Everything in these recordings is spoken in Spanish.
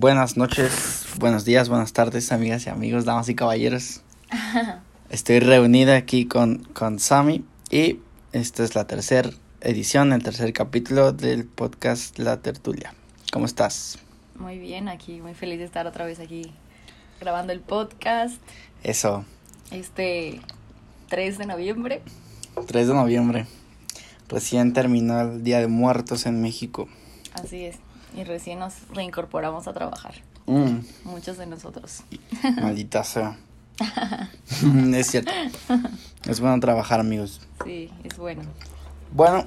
Buenas noches, buenos días, buenas tardes, amigas y amigos, damas y caballeros. Estoy reunida aquí con, con Sammy y esta es la tercera edición, el tercer capítulo del podcast La Tertulia. ¿Cómo estás? Muy bien, aquí muy feliz de estar otra vez aquí grabando el podcast. Eso. Este 3 de noviembre. 3 de noviembre. Recién terminó el Día de Muertos en México. Así es. Y recién nos reincorporamos a trabajar. Mm, Muchos de nosotros. maldita sea. es cierto. Es bueno trabajar, amigos. Sí, es bueno. Bueno,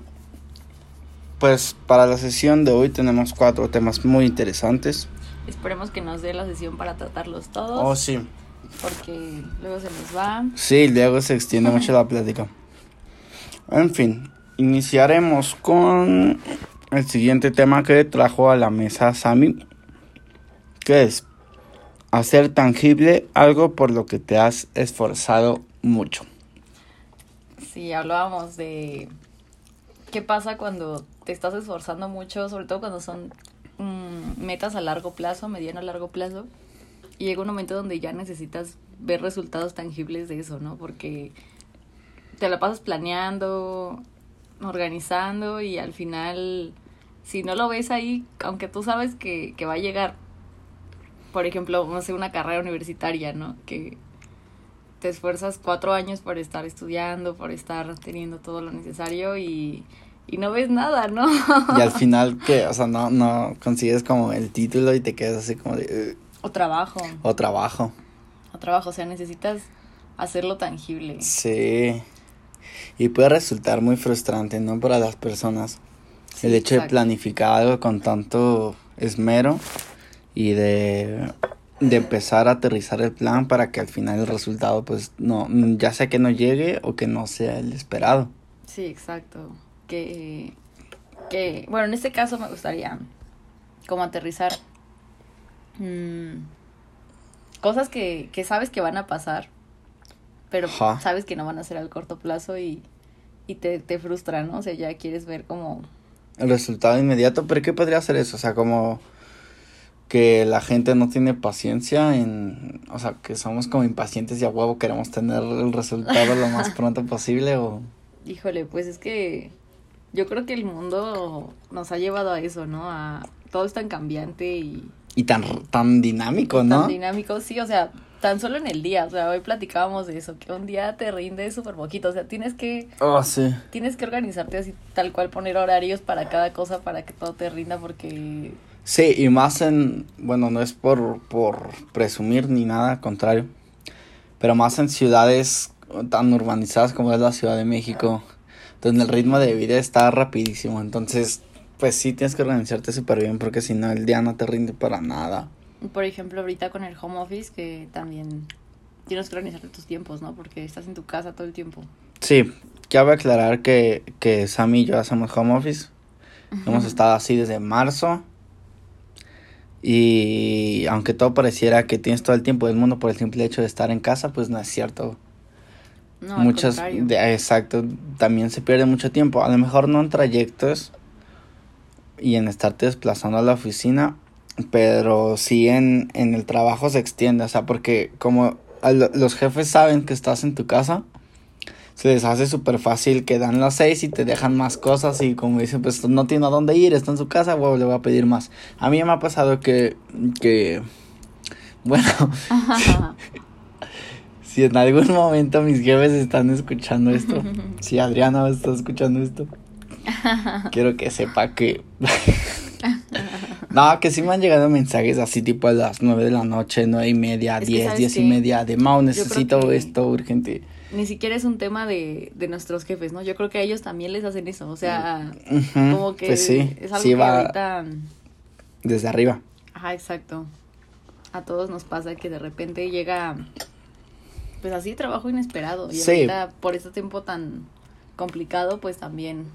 pues para la sesión de hoy tenemos cuatro temas muy interesantes. Esperemos que nos dé la sesión para tratarlos todos. Oh, sí. Porque luego se nos va. Sí, luego se extiende mucho la plática. En fin, iniciaremos con el siguiente tema que trajo a la mesa Sammy, que es hacer tangible algo por lo que te has esforzado mucho. Sí, hablábamos de qué pasa cuando te estás esforzando mucho, sobre todo cuando son mm, metas a largo plazo, mediano a largo plazo. Y llega un momento donde ya necesitas ver resultados tangibles de eso, ¿no? Porque te la pasas planeando, organizando y al final, si no lo ves ahí, aunque tú sabes que, que va a llegar, por ejemplo, no sé, una carrera universitaria, ¿no? Que te esfuerzas cuatro años por estar estudiando, por estar teniendo todo lo necesario y, y no ves nada, ¿no? Y al final, que, o sea, no, no consigues como el título y te quedas así como de... O trabajo, o trabajo. o trabajo, o sea, necesitas hacerlo tangible. Sí. Y puede resultar muy frustrante, ¿no? Para las personas. Sí, el hecho de planificar algo con tanto esmero y de, de empezar a aterrizar el plan para que al final el resultado, pues, no, ya sea que no llegue o que no sea el esperado. Sí, exacto. Que, que, bueno, en este caso me gustaría como aterrizar mm, cosas que, que sabes que van a pasar, pero Ajá. sabes que no van a ser al corto plazo y, y te, te frustra, ¿no? O sea, ya quieres ver como... El resultado inmediato, pero ¿qué podría ser eso? O sea, como que la gente no tiene paciencia en, o sea, que somos como impacientes y a huevo queremos tener el resultado lo más pronto posible o... Híjole, pues es que yo creo que el mundo nos ha llevado a eso, ¿no? A todo es tan cambiante y Y tan, tan dinámico, ¿no? tan dinámico, sí, o sea, tan solo en el día, o sea, hoy platicábamos de eso, que un día te rinde súper poquito, o sea, tienes que, Oh, sí. tienes que organizarte así, tal cual, poner horarios para cada cosa para que todo te rinda, porque, Sí, y más en, bueno, no es por, por presumir ni nada, al contrario, pero más en ciudades tan urbanizadas como es la Ciudad de México, donde el ritmo de vida está rapidísimo, entonces, pues sí tienes que organizarte súper bien porque si no el día no te rinde para nada. Por ejemplo, ahorita con el home office, que también tienes que organizarte tus tiempos, ¿no? Porque estás en tu casa todo el tiempo. Sí, cabe aclarar que, que Sammy y yo hacemos home office, hemos estado así desde marzo. Y aunque todo pareciera que tienes todo el tiempo del mundo por el simple hecho de estar en casa, pues no es cierto. No, al Muchas, contrario. de- exacto, también se pierde mucho tiempo. A lo mejor no en trayectos y en estarte desplazando a la oficina, pero sí en, en el trabajo se extiende. O sea, porque como los jefes saben que estás en tu casa, se les hace súper fácil que dan las seis y te dejan más cosas y como dicen, pues no tiene a dónde ir, está en su casa, wow, le voy a pedir más. A mí me ha pasado que, que, bueno, si en algún momento mis jefes están escuchando esto, si Adriana está escuchando esto, quiero que sepa que... no, que sí me han llegado mensajes así tipo a las nueve de la noche, nueve y media, Es que, diez, ¿sabes diez y qué? media, de Mau, necesito esto urgente. Ni siquiera es un tema de, de nuestros jefes, ¿no? Yo creo que a ellos también les hacen eso, o sea, como que pues sí, es algo sí que va ahorita... desde arriba. Ajá, exacto. A todos nos pasa que de repente llega, pues así, trabajo inesperado. Y Sí. ahorita, por este tiempo tan complicado, pues también...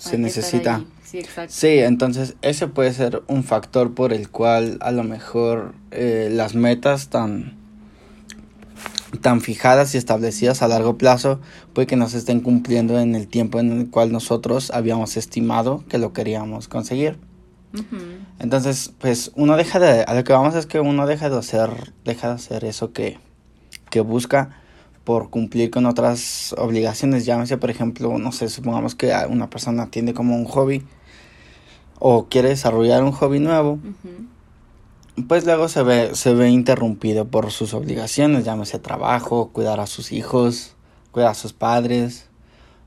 Se necesita. Sí, exacto. Sí, entonces ese puede ser un factor por el cual a lo mejor eh, las metas tan tan fijadas y establecidas a largo plazo puede que no se estén cumpliendo en el tiempo en el cual nosotros habíamos estimado que lo queríamos conseguir. Entonces, pues uno deja de, a lo que vamos es que uno deja de hacer, deja de hacer eso que, que busca por cumplir con otras obligaciones. Llámese, por ejemplo, no sé, supongamos que una persona tiene como un hobby o quiere desarrollar un hobby nuevo, pues luego se ve, se ve interrumpido por sus obligaciones, llámese trabajo, cuidar a sus hijos, cuidar a sus padres,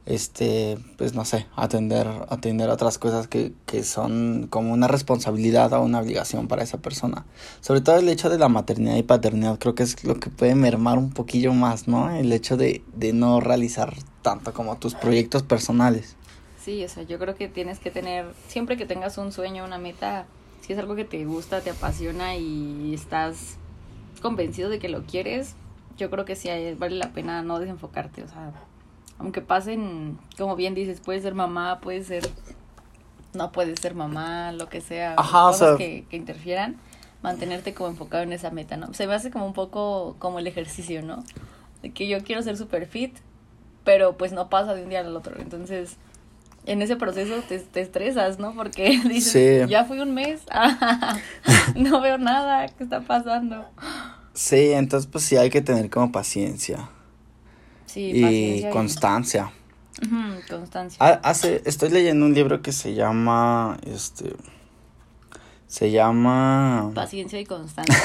este, pues no sé, atender, atender otras cosas que, que son como una responsabilidad o una obligación para esa persona. Sobre todo el hecho de la maternidad y paternidad creo que es lo que puede mermar un poquillo más, ¿no? El hecho de, de no realizar tanto como tus proyectos personales. Sí, o sea, yo creo que tienes que tener, siempre que tengas un sueño, una meta, si es algo que te gusta, te apasiona y estás convencido de que lo quieres, yo creo que sí vale la pena no desenfocarte, o sea, aunque pasen, como bien dices, puede ser mamá, puede ser, no puede ser mamá, lo que sea, cosas que, que interfieran, mantenerte como enfocado en esa meta, ¿no? Se me hace como un poco como el ejercicio, ¿no? De que yo quiero ser super fit, pero pues no pasa de un día al otro, entonces en ese proceso te, te estresas, ¿no? Porque dices, ya fui un mes, no veo nada, ¿qué está pasando? Sí, entonces pues sí hay que tener como paciencia. Sí, y constancia. constancia. Hace, estoy leyendo un libro que se llama, este, se llama... Paciencia y constancia.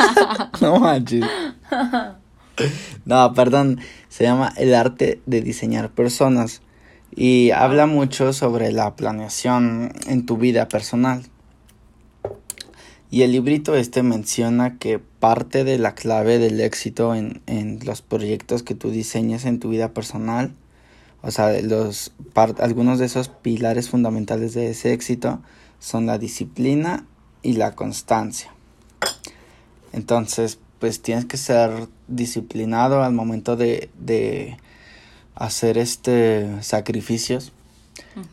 no manches. No, perdón, se llama El arte de diseñar personas y habla mucho sobre la planeación en tu vida personal. Y el librito este menciona que parte de la clave del éxito en, en los proyectos que tú diseñas en tu vida personal, o sea, los, algunos de esos pilares fundamentales de ese éxito son la disciplina y la constancia. Entonces, pues tienes que ser disciplinado al momento de, de hacer este sacrificios.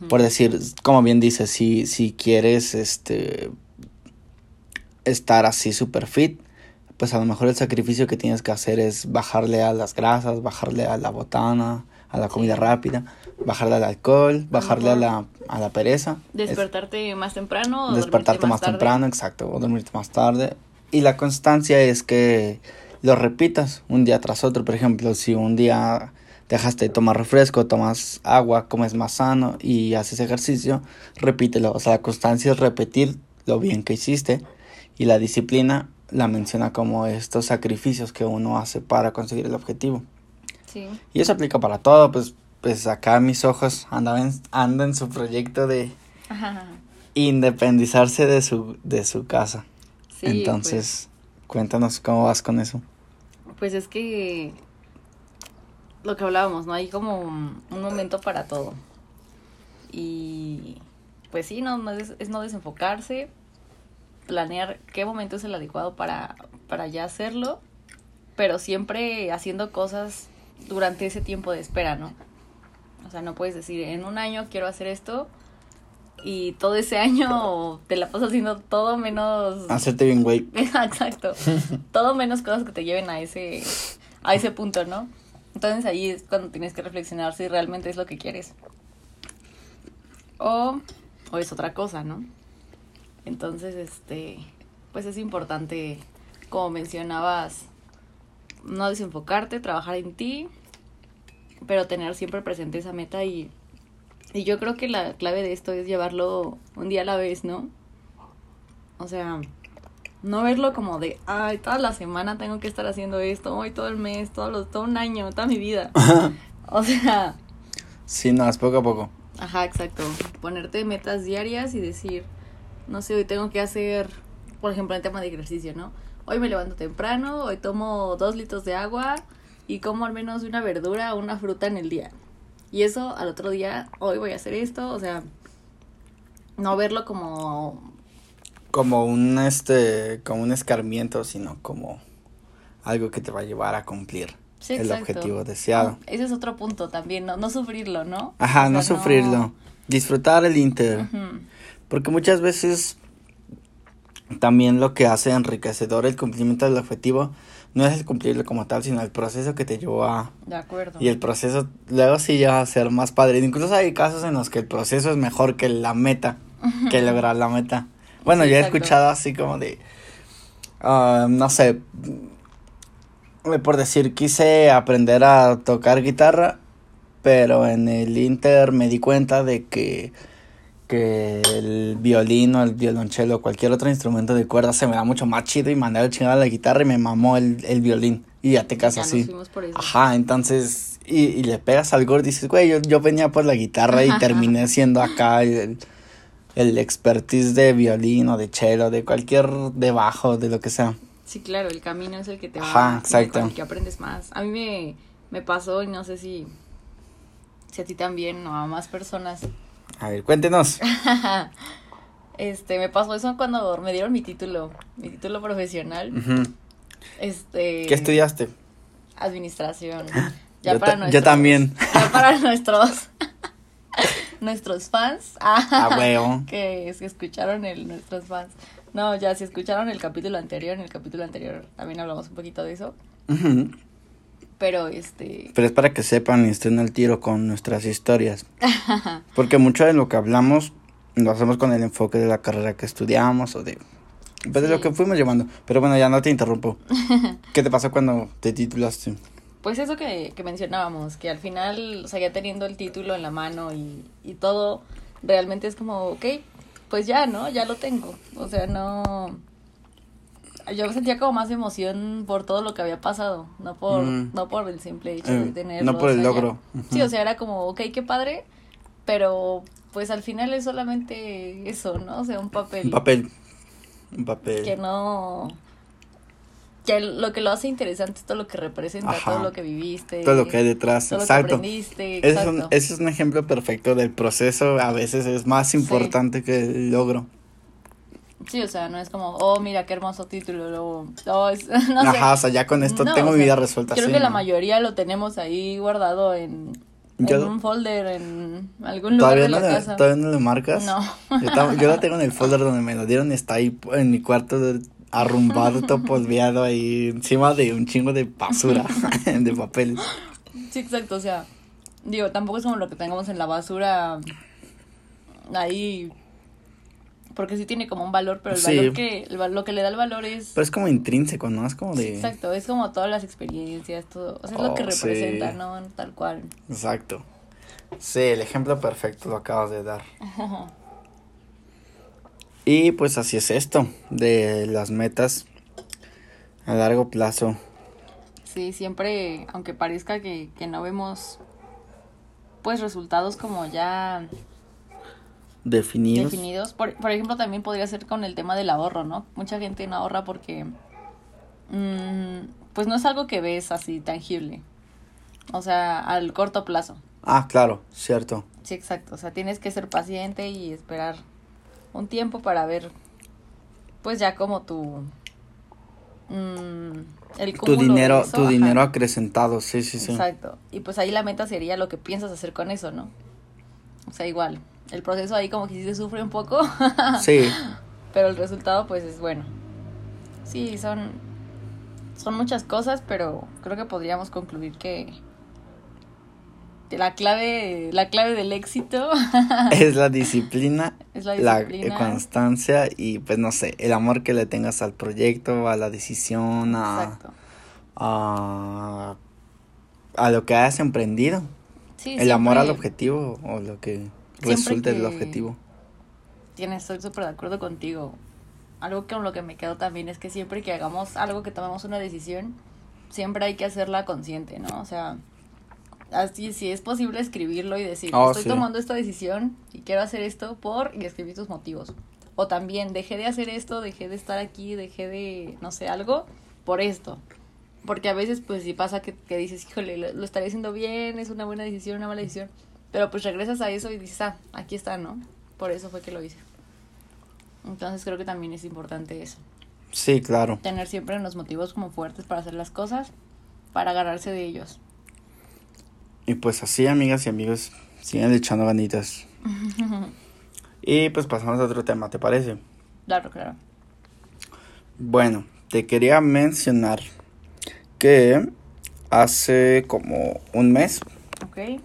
Por decir, como bien dice, si, si quieres este estar así super fit, pues a lo mejor el sacrificio que tienes que hacer es bajarle a las grasas, bajarle a la botana, a la comida rápida, bajarle al alcohol, bajarle a la, a la pereza. Despertarte más temprano. O despertarte más, temprano, exacto, o dormirte más tarde. Y la constancia es que lo repitas un día tras otro. Por ejemplo, si un día dejaste de tomar refresco, tomas agua, comes más sano y haces ejercicio, repítelo. O sea, la constancia es repetir lo bien que hiciste y la disciplina la menciona como estos sacrificios que uno hace para conseguir el objetivo. Sí. Y eso aplica para todo, pues, pues acá mis ojos andan, andan en su proyecto de independizarse de su, de su casa. Sí, Entonces, pues. cuéntanos cómo vas con eso. Pues es que lo que hablábamos, ¿no? Hay como un, momento para todo. Y pues sí, no, es, no desenfocarse, planear qué momento es el adecuado para, para ya hacerlo, pero siempre haciendo cosas durante ese tiempo de espera, ¿no? O sea, no puedes decir, en un año quiero hacer esto y todo ese año te la pasas haciendo todo menos... Hacerte bien, güey. Exacto. todo menos cosas que te lleven a ese, a ese punto, ¿no? Entonces ahí es cuando tienes que reflexionar si realmente es lo que quieres. O, o es otra cosa, ¿no? Entonces, este, pues es importante, como mencionabas, no desenfocarte, trabajar en ti, pero tener siempre presente esa meta y, y yo creo que la clave de esto es llevarlo un día a la vez, ¿no? O sea, no verlo como de, ay, toda la semana tengo que estar haciendo esto, hoy todo el mes, todo, los, todo un año, toda mi vida. o sea... Sí, no, es poco a poco. Ajá, exacto. Ponerte metas diarias y decir, no sé, hoy tengo que hacer, por ejemplo, el tema de ejercicio, ¿no? Hoy me levanto temprano, hoy tomo dos litros de agua y como al menos una verdura o una fruta en el día. Y eso al otro día, hoy voy a hacer esto, o sea, no verlo como como un este como un escarmiento, sino como algo que te va a llevar a cumplir el objetivo deseado. ese es otro punto también, no, no sufrirlo, ¿no? Ajá, no sufrirlo. Disfrutar el inter. Porque muchas veces también lo que hace enriquecedor el cumplimiento del objetivo no es el cumplirlo como tal, sino el proceso que te llevó a... De acuerdo. Y el proceso luego sí lleva a ser más padre. Incluso hay casos en los que el proceso es mejor que la meta. que lograr la meta. Bueno, yo he escuchado así como de, ah, no sé, por decir, quise aprender a tocar guitarra, pero en el Inter me di cuenta de que, que el violín o el violonchelo o cualquier otro instrumento de cuerda se me da mucho más chido y mandé a chingar a la guitarra y me mamó el, el violín. Y ya te casas así. Ajá, entonces, y, y, le pegas al gordo y dices, güey, yo, yo venía por la guitarra y terminé siendo acá el, el expertise de violín o de cello, de cualquier, de bajo, de lo que sea. Sí, claro, el camino es el que te va Ajá, exacto. el que aprendes más. A mí me, me pasó y no sé si, si a ti también o a más personas. A ver, cuéntenos. este, me pasó eso cuando me dieron mi título, mi título profesional. Este. ¿Qué estudiaste? Administración. Ya yo, para nuestros, yo también. Ya para nuestros nuestros fans. Ah, huevo. Que, que escucharon el nuestros fans. No, ya si escucharon el capítulo anterior, en el capítulo anterior también hablamos un poquito de eso. Pero este. Pero es para que sepan y estén al tiro con nuestras historias. Porque mucho de lo que hablamos lo hacemos con el enfoque de la carrera que estudiamos o de. Pues de lo que fuimos llevando. Pero bueno, ya no te interrumpo. ¿Qué te pasó cuando te titulaste? Pues eso que, que mencionábamos, que al final, o sea, ya teniendo el título en la mano y, y todo, realmente es como, ok, pues ya, ¿no? Ya lo tengo. O sea, no... Yo sentía como más emoción por todo lo que había pasado, no por, mm. no por el simple hecho de eh, tenerlo. No por el logro. Sí, o sea, era como, ok, qué padre, pero pues al final es solamente eso, ¿no? O sea, un papel. Un papel. Un papel. Que no que lo que lo hace interesante es todo lo que representa, todo lo que viviste. Todo lo que hay detrás, todo exacto. Lo que aprendiste, ese, Es un, ese es un ejemplo perfecto del proceso, a veces es más importante que el logro. Sí, o sea, no es como, oh, mira qué hermoso título, luego, oh, es, no Ajá, o sea, ya con esto tengo mi vida resuelta. Creo que la mayoría lo tenemos ahí guardado en, en un folder, en algún lugar de la casa. ¿Todavía no le marcas? No. Yo, yo, lo tengo en el folder donde me lo dieron está ahí en mi cuarto arrumbado, todo polveado ahí encima de un chingo de basura, de papel. Sí, exacto, o sea, digo, tampoco es como lo que tengamos en la basura ahí porque sí tiene como un valor, pero el valor que lo que le da el valor es Pero es como intrínseco, ¿no? Es como de Exacto, es como todas las experiencias, todo, o sea, es lo que oh, representa, ¿no? Tal cual. Exacto. Sí, el ejemplo perfecto lo acabas de dar. Y pues así es esto, de las metas a largo plazo. Sí, siempre, aunque parezca que, que no vemos pues resultados como ya definidos. definidos. Por, por, ejemplo, también podría ser con el tema del ahorro, ¿no? Mucha gente no ahorra porque mmm, pues no es algo que ves así tangible. O sea, al corto plazo. Ah, claro, cierto. Sí, exacto. O sea, tienes que ser paciente y esperar un tiempo para ver, pues ya como tu... Mm, el tu dinero, tu dinero acrecentado, sí, sí, sí. Exacto. Y pues ahí la meta sería lo que piensas hacer con eso, ¿no? O sea, igual, el proceso ahí como que sí se sufre un poco. sí. Pero el resultado pues es bueno. Sí, son son muchas cosas, pero creo que podríamos concluir que la clave, la clave del éxito es la disciplina, la, constancia y pues no sé, el amor que le tengas al proyecto, a la decisión, a, a, a, lo que hayas emprendido. el amor al objetivo o lo que resulte del objetivo. Tienes, estoy súper de acuerdo contigo. Algo con lo que me quedo también es que siempre que hagamos algo, que tomamos una decisión, siempre hay que hacerla consciente, ¿no? O sea, así si es posible escribirlo y decir, oh, estoy tomando esta decisión y quiero hacer esto por y escribir tus motivos. O también dejé de hacer esto, dejé de estar aquí, dejé de, no sé, algo por esto. Porque a veces pues si pasa que, que dices, híjole, lo, lo, estaré haciendo bien, es una buena decisión, una mala decisión. Pero pues regresas a eso y dices, ah, aquí está, ¿no? Por eso fue que lo hice. Entonces creo que también es importante eso. Sí, claro. Tener siempre los motivos como fuertes para hacer las cosas, para agarrarse de ellos. Y pues así, amigas y amigos, sigan echando ganitas. y pues pasamos a otro tema, ¿te parece? Claro, claro. Bueno, te quería mencionar que hace como un mes. Ok.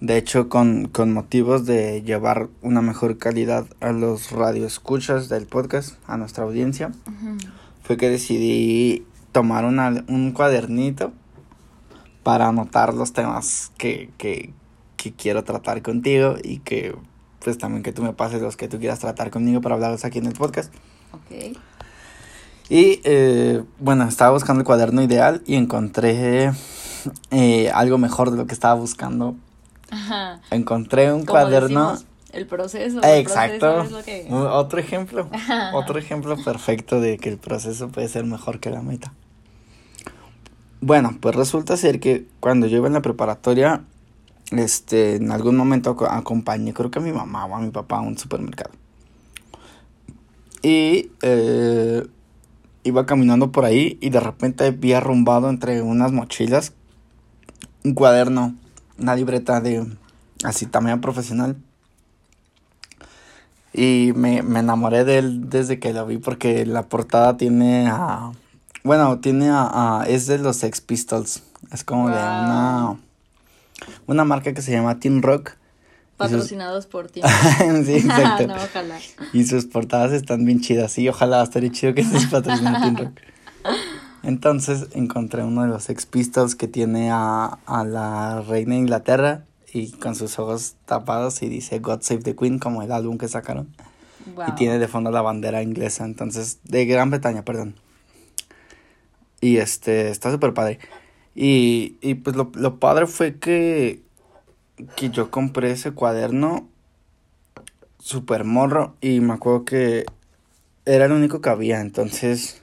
De hecho, con, con motivos de llevar una mejor calidad a los radioescuchas del podcast, a nuestra audiencia, fue que decidí tomar una, un cuadernito para anotar los temas que, que, que quiero tratar contigo y que pues también que tú me pases los que tú quieras tratar conmigo para hablarlos aquí en el podcast. Ok. Y eh, bueno, estaba buscando el cuaderno ideal y encontré eh, algo mejor de lo que estaba buscando. Ajá. Encontré un Como cuaderno. decimos, el proceso. Eh, el Exacto. proceso es lo que- Otro ejemplo. Otro ejemplo perfecto de que el proceso puede ser mejor que la meta. Bueno, pues resulta ser que cuando yo iba en la preparatoria, este, en algún momento aco- acompañé, creo que a mi mamá o a mi papá a un supermercado. Y eh, iba caminando por ahí y de repente vi arrumbado entre unas mochilas un cuaderno, una libreta de así tamaño profesional. Y me, me enamoré de él desde que lo vi porque la portada tiene a... Bueno, tiene a... a- es de los Sex Pistols. Es como de una... Una marca que se llama Teen Rock. Y sus- Patrocinados por ti. sí, exacto. no, ojalá. Y sus portadas están bien chidas. Y ojalá estaría chido que se patrocinara Teen Rock. Entonces encontré uno de los Sex Pistols que tiene a, a la reina de Inglaterra y con sus ojos tapados y dice God Save the Queen como el álbum que sacaron. Wow. Y tiene de fondo la bandera inglesa, entonces, de Gran Bretaña, perdón. Y este, está súper padre. Y, y pues lo, lo padre fue que, que yo compré ese cuaderno súper morro y me acuerdo que era el único que había, entonces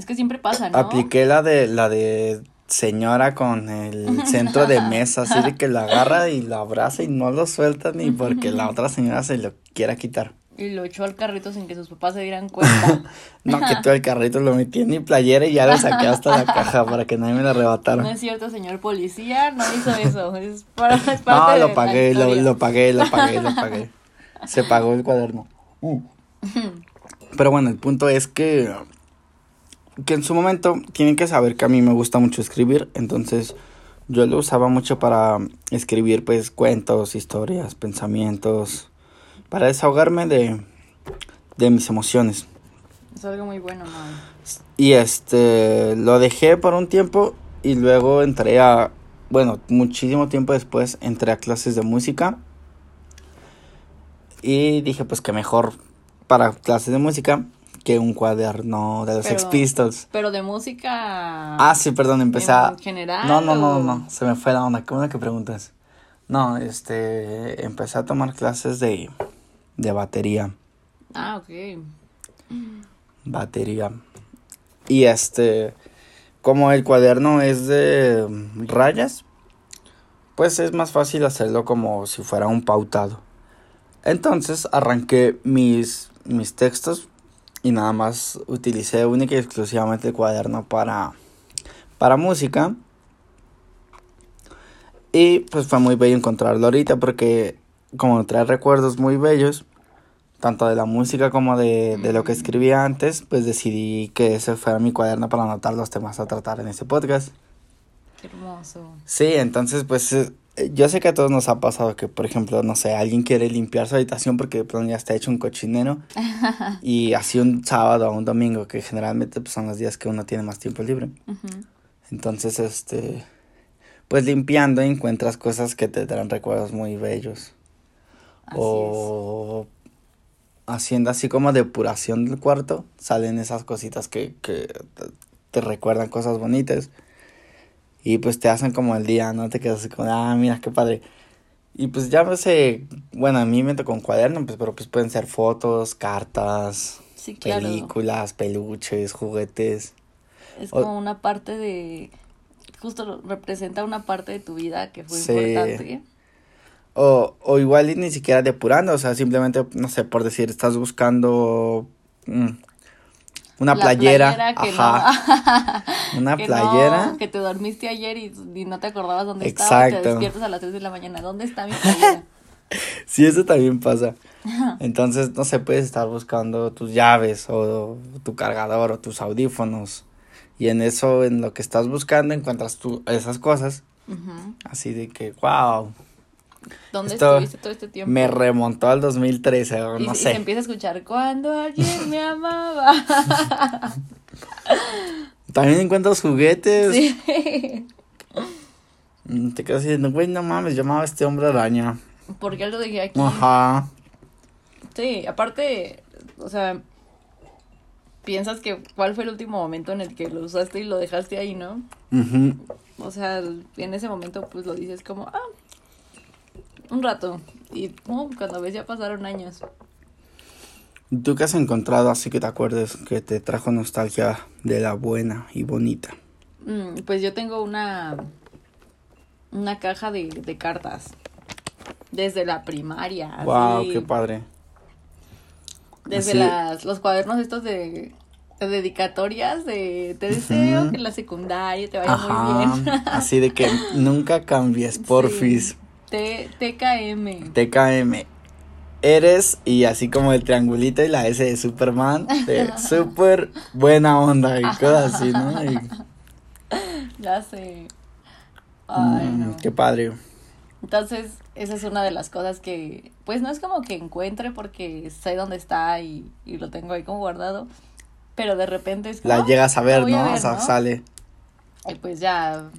Es que siempre pasa, ¿no? apliqué la de, la de señora con el centro de mesa, así de que la agarra y la abraza y no lo suelta ni porque la otra señora se lo quiera quitar. Y lo echó al carrito sin que sus papás se dieran cuenta. No, que todo el carrito lo metí en mi playera y ya lo saqué hasta la caja para que nadie me lo arrebatara. No es cierto, señor policía, no hizo eso. Es, para, es No, parte de lo la pagué, lo pagué, lo pagué, lo pagué. Se pagó el cuaderno. Uh. Pero bueno, el punto es que que en su momento tienen que saber que a mí me gusta mucho escribir, entonces yo lo usaba mucho para escribir pues cuentos, historias, pensamientos, para desahogarme de, de mis emociones. Es algo muy bueno, ¿no? Y este, lo dejé por un tiempo y luego entré a, bueno, muchísimo tiempo después entré a clases de música. Y dije, pues que mejor para clases de música que un cuaderno de los Sex Pero- Pistols. Pero de música. Ah, sí, perdón, empecé a... ¿En general? No, no, no, o- no, se me fue la onda, ¿cómo es que preguntas? No, este, empecé a tomar clases de, de batería. Ah, ok. batería. Y este, como el cuaderno es de rayas, pues es más fácil hacerlo como si fuera un pautado. Entonces arranqué mis, mis textos y nada más utilicé única y exclusivamente el cuaderno para, para música. Y pues fue muy bello encontrarlo ahorita porque como trae recuerdos muy bellos, tanto de la música como de, de lo que escribía antes, pues decidí que ese fuera mi cuaderno para anotar los temas a tratar en este podcast. Qué hermoso. Sí, entonces pues eh, yo sé que a todos nos ha pasado que, por ejemplo, no sé, alguien quiere limpiar su habitación porque de pronto ya está hecho un cochinero y así un sábado o un domingo, que generalmente pues, son los días que uno tiene más tiempo libre. Ujú. Entonces, este, pues limpiando encuentras cosas que te traen recuerdos muy bellos. Así o haciendo así como depuración del cuarto, salen esas cositas que, que te recuerdan cosas bonitas. Y pues te hacen como el día, ¿no? Te quedas así como, ah, mira, qué padre. Y pues ya no sé, bueno, a mí me tocó un cuaderno, pues, pero pues pueden ser fotos, cartas, es. Sí, claro. películas, peluches, juguetes. Es O- como una parte de. Justo representa una parte de tu vida que fue Sí. importante. O, o igual y ni siquiera depurando, o sea, simplemente, no sé, por decir, estás buscando mm, una La playera, playera que ajá, una que playera, no, que te dormiste ayer y, y no te acordabas dónde estaba. y Te Exacto. despiertas a las 3 de la mañana. ¿Dónde está mi playera? sí, eso también pasa. Entonces, no sé, puedes estar buscando tus llaves o tu cargador o tus audífonos. Y en eso, en lo que estás buscando, encuentras tú esas cosas. Así de que, wow, ¿Dónde Esto estuviste todo este tiempo? Me remontó al 2013, o y, no y sé. se empieza a escuchar cuando alguien me amaba. También encuentras juguetes. sí. Mm, Te quedas diciendo, güey, no mames, yo amaba a este hombre araña. ¿Por qué lo dejé aquí? Ajá. Sí, aparte, o sea, piensas que cuál fue el último momento en el que lo usaste y lo dejaste ahí, ¿no? Ujú. O sea, en ese momento pues lo dices como, ah, un rato. Y pum, cuando ves ya pasaron años. ¿Tú qué has encontrado así que te acuerdes que te trajo nostalgia de la buena y bonita? Mm, pues yo tengo una, una caja de, de cartas. Desde la primaria. Wow, así. qué padre. Desde Así- las, los cuadernos estos de, de dedicatorias de te deseo que en la secundaria te vaya muy bien. Así de que nunca cambies, porfis. T TKM. TKM. Eres, y así como el triangulito y la S de Superman, de súper buena onda y cosas así, ¿no? Y, Ya sé. Ay, mm, no. Qué padre. Entonces, esa es una de las cosas que, pues no es como que encuentre porque sé dónde está y, y lo tengo ahí como guardado, pero de repente es como, La "Ah, llegas a ver, ¿no? ver, O sea, ¿no? sale. Y pues ya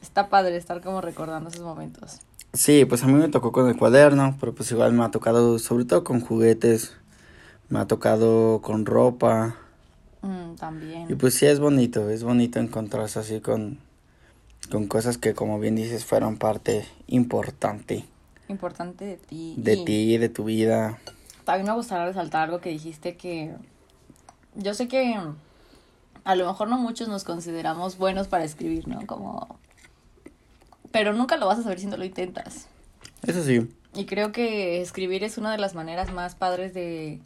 está padre estar como recordando esos momentos. Sí, pues a mí me tocó con el cuaderno, pero pues igual me ha tocado, sobre todo con juguetes, me ha tocado con ropa. Mm, también. Y pues sí es bonito, es bonito encontrarse así con, con cosas que como bien dices fueron parte importante Importante de ti. de Y ti, de tu vida. También me gustaría resaltar algo que dijiste que yo sé que a lo mejor no muchos nos consideramos buenos para escribir, ¿no? Como... Pero nunca lo vas a saber si no lo intentas. Eso sí, Y creo que escribir es una de las maneras más padres de,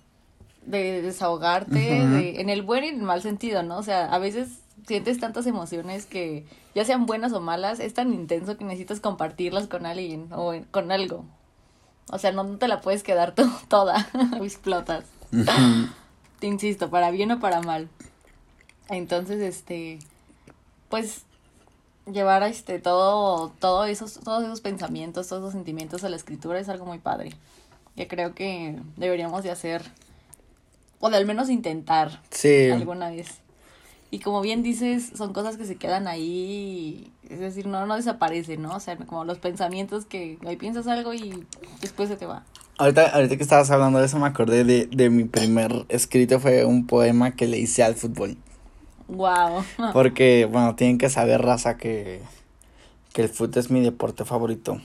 de desahogarte, de, en el buen y en el mal sentido, ¿no? O sea, a veces sientes tantas emociones que, ya sean buenas o malas, es tan intenso que necesitas compartirlas con alguien o con algo. O sea, no, no te la puedes quedar tú toda, explotas. Te insisto, para bien o para mal. Entonces, este, pues, llevar este todo, todo esos, todos esos pensamientos, todos esos sentimientos a la escritura es algo muy padre. Que creo que deberíamos de hacer, o de al menos intentar sí, alguna vez. Y como bien dices, son cosas que se quedan ahí, es decir, no, no desaparecen, ¿no? O sea, como los pensamientos que ahí piensas algo y después se te va. ahorita, ahorita que estabas hablando de eso me acordé de, de mi primer escrito, fue un poema que le hice al fútbol. Wow. Porque, bueno, tienen que saber, raza, que, que el fútbol es mi deporte favorito.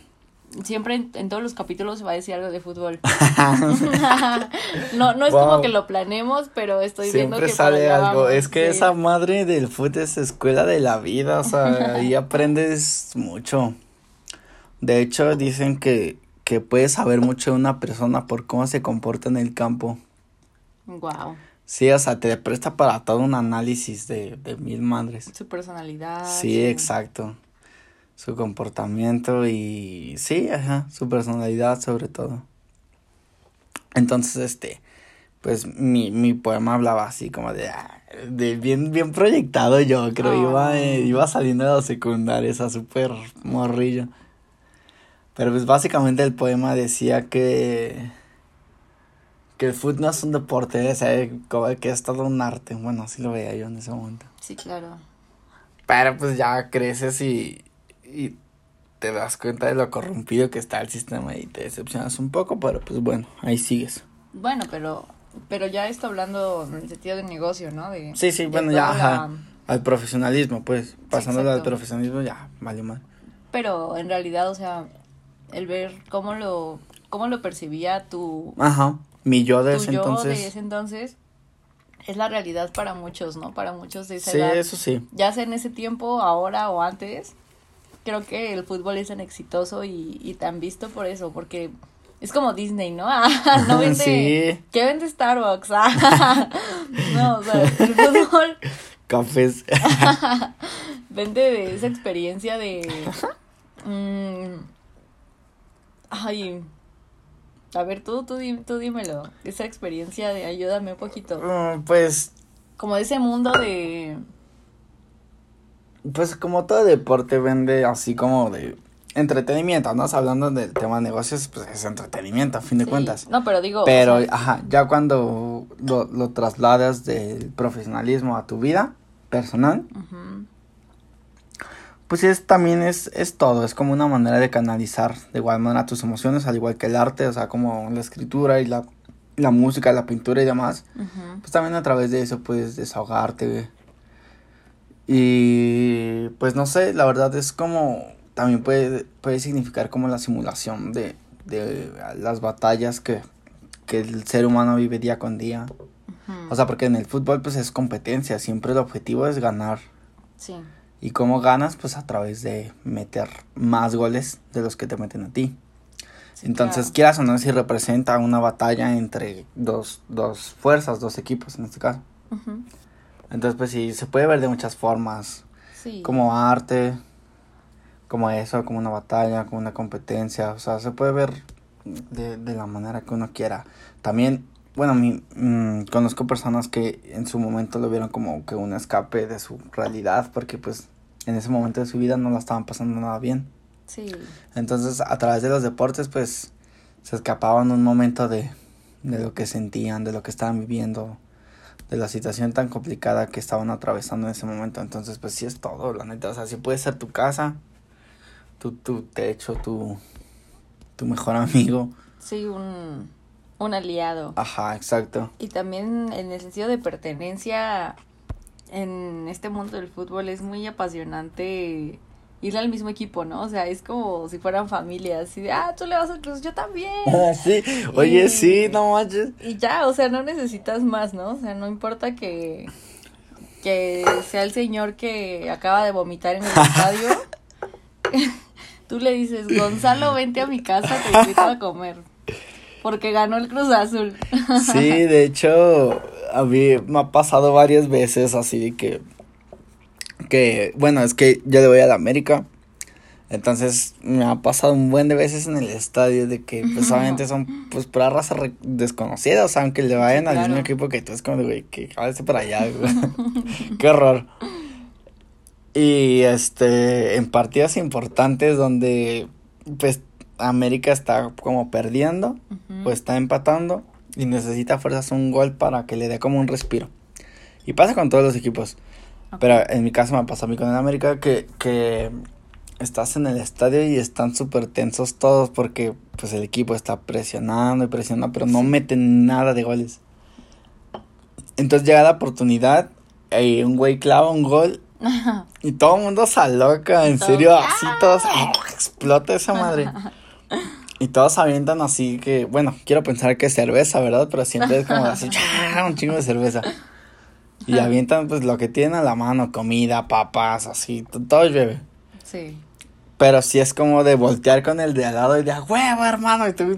Siempre en, en todos los capítulos se va a decir algo de fútbol. no, no es Wow. como que lo planeemos, pero estoy viendo que sale algo. vamos, es que sí. esa madre del fútbol es escuela de la vida, o sea, ahí aprendes mucho. De hecho, dicen que, que puedes saber mucho de una persona por cómo se comporta en el campo. Wow. Sí, o sea, te presta para todo un análisis de, de mil madres. Su personalidad. Sí, exacto. Su comportamiento y sí, ajá, su personalidad sobre todo. Entonces, este, pues mi, mi poema hablaba así como de, ah, de bien, bien proyectado yo, creo, iba, eh, iba saliendo de la secundaria, esa súper morrillo. Pero pues básicamente el poema decía que, que el fútbol no es un deporte, como que es todo un arte. Bueno, así lo veía yo en ese momento. Sí, claro. Pero pues ya creces y, y te das cuenta de lo corrompido que está el sistema y te decepcionas un poco, pero pues bueno, ahí sigues. Bueno, pero, pero ya esto hablando en el sentido de negocio, ¿no? De, Sí, sí, de bueno, ya, la-. Al profesionalismo, pues, pasándolo al profesionalismo, ya, vale mal. Pero en realidad, o sea, el ver cómo lo, cómo lo percibía tu, Ajá, mi yo de tu ese yo entonces. de ese entonces es la realidad para muchos, ¿no? Para muchos de esa Sí, edad. eso sí. Ya sea en ese tiempo, ahora o antes, creo que el fútbol es tan exitoso y, y tan visto por eso, porque es como Disney, ¿no? Ah, no vende, Sí. ¿qué vende Starbucks? Ah, no, o sea, el fútbol Cafés. vende de esa experiencia de... mm, ay, a ver, tú, tú, tú dímelo, esa experiencia de ayúdame un poquito, Mm, pues, como de ese mundo de... pues como todo deporte vende así como de entretenimiento, ¿no? O sea, hablando del tema de negocios, pues es entretenimiento, a fin de Sí. cuentas. No, pero digo. o Pero, sea, ajá, ya cuando lo, lo trasladas del profesionalismo a tu vida personal, ujú, pues es también es, es todo, es como una manera de canalizar de igual manera tus emociones, al igual que el arte, o sea, como la escritura y la, la música, la pintura y demás. Pues también a través de eso puedes desahogarte. Y pues no sé, la verdad es como también puede, puede significar como la simulación de, de las batallas que, que el ser humano vive día con día. O sea, porque en el fútbol pues es competencia, siempre el objetivo es ganar. Sí. ¿Y cómo ganas? Pues a través de meter más goles de los que te meten a ti. sí, Entonces, claro. quieras o no, si representa una batalla entre dos, dos fuerzas, dos equipos en este caso. Entonces, pues sí, se puede ver de muchas formas, Sí. como arte, como eso, como una batalla, como una competencia, o sea, se puede ver de, de la manera que uno quiera. También, bueno, mi, mm, conozco personas que en su momento lo vieron como que un escape de su realidad, porque pues en ese momento de su vida no la estaban pasando nada bien. Sí. Entonces, a través de los deportes, pues, se escapaban un momento de, de lo que sentían, de lo que estaban viviendo, de la situación tan complicada que estaban atravesando en ese momento. Entonces, pues, sí es todo, la neta. O sea, sí puede ser tu casa, tu, tu techo, tu, tu mejor amigo. Sí, un, un aliado. Ajá, exacto. Y también en el sentido de pertenencia en este mundo del fútbol es muy apasionante ir al mismo equipo, ¿no? O sea, es como si fueran familias, así de, ah, tú le vas al Cruz, yo también. sí, oye, Y- sí, no manches. Y ya, o sea, no necesitas más, ¿no? O sea, no importa que, que sea el señor que acaba de vomitar en el estadio. Tú le dices, Gonzalo, vente a mi casa, te invito a comer. Porque ganó el Cruz Azul. Sí, de hecho, a mí me ha pasado varias veces así que, que, bueno, es que yo le voy a la América, entonces me ha pasado un buen de veces en el estadio de que, pues, obviamente son, pues, pura raza desconocida, o sea, aunque le vayan Sí, al claro. mismo equipo que tú, es como de, güey, que cállate para allá, güey. Qué horror. Y, este, en partidos importantes donde, pues, América está como perdiendo, o está empatando y necesita fuerzas un gol para que le dé como un respiro. Y pasa con todos los equipos. Pero en mi caso me pasa a mí con el América que, que estás en el estadio y están súper tensos todos porque pues el equipo está presionando y presionando, pero no meten nada de goles. Entonces llega la oportunidad y un güey clava un gol y todo el mundo se aloca, en serio, así todos explota esa madre. Y todos avientan así que, bueno, quiero pensar que es cerveza, ¿verdad? Pero siempre es como así, un chingo de cerveza. Y avientan pues lo que tienen a la mano, comida, papas, así, todo llueve. Sí. Pero sí es como de voltear con el de al lado y de, "A huevo, hermano, y tú,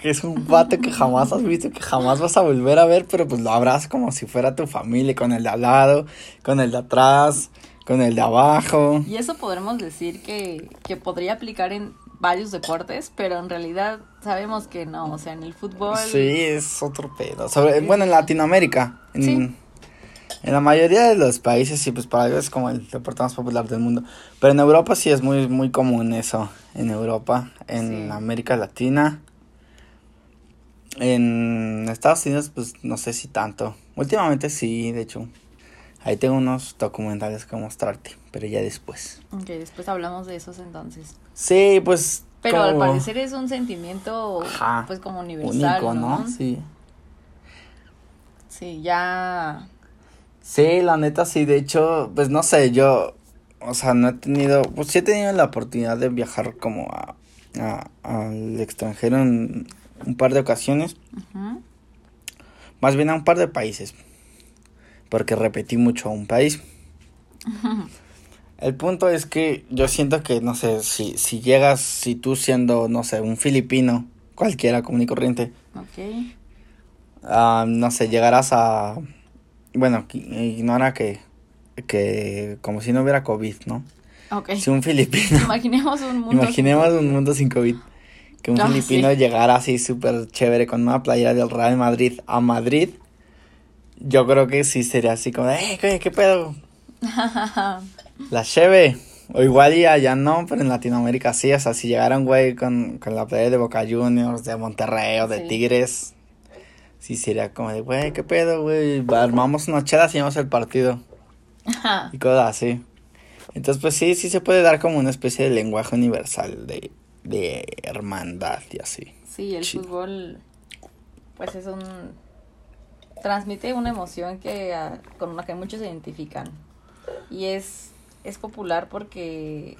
que es un vato que jamás has visto, que jamás vas a volver a ver, pero pues lo abrazas como si fuera tu familia, con el de al lado, con el de atrás, con el de abajo. Y eso podremos decir que, que podría aplicar en varios deportes, pero en realidad sabemos que no, o sea, en el fútbol... Sí, es otro pedo. Sobre, bueno, en Latinoamérica. En, Sí. en la mayoría de los países, sí, pues para ellos es como el deporte más popular del mundo. Pero en Europa sí es muy, muy común eso. En Europa, en Sí. América Latina. En Estados Unidos, pues no sé si tanto. Últimamente sí, de hecho. Ahí tengo unos documentales que mostrarte, pero ya después. Ok, después hablamos de esos entonces. Sí, pues. Pero al parecer es un sentimiento, Ajá, pues como universal, Único, ¿no? ¿no? Sí. Sí, ya... Sí, la neta sí, de hecho, pues no sé, yo, o sea, no he tenido, pues sí he tenido la oportunidad de viajar como a, a- al extranjero en un par de ocasiones, Ujú. más bien a un par de países, porque repetí mucho un país. El punto es que yo siento que, no sé, si, si llegas, si tú siendo, no sé, un filipino, cualquiera común y corriente, Ok. ah, no sé, llegarás a, bueno, ignora que, que como si no hubiera COVID, ¿no? Ok. Si un filipino, Imaginemos un mundo... imaginemos un mundo sin COVID, que un Ah, filipino sí. llegara así súper chévere con una playera del Real Madrid a Madrid, yo creo que sí sería así como, "Eh, ¿qué, qué pedo? La cheve, O igual y allá no, pero en Latinoamérica sí. O sea, si llegaran, güey, con, con la playa de Boca Juniors, de Monterrey o de Sí. Tigres, sí sería como de, güey, ¿qué pedo, güey? Armamos una chela y vamos el partido. Ajá. Y cosas así. Entonces, pues sí, sí se puede dar como una especie de lenguaje universal de, de hermandad y así. Sí, el fútbol, pues es un... Transmite una emoción que ah, con la que muchos se identifican. Y es, es popular porque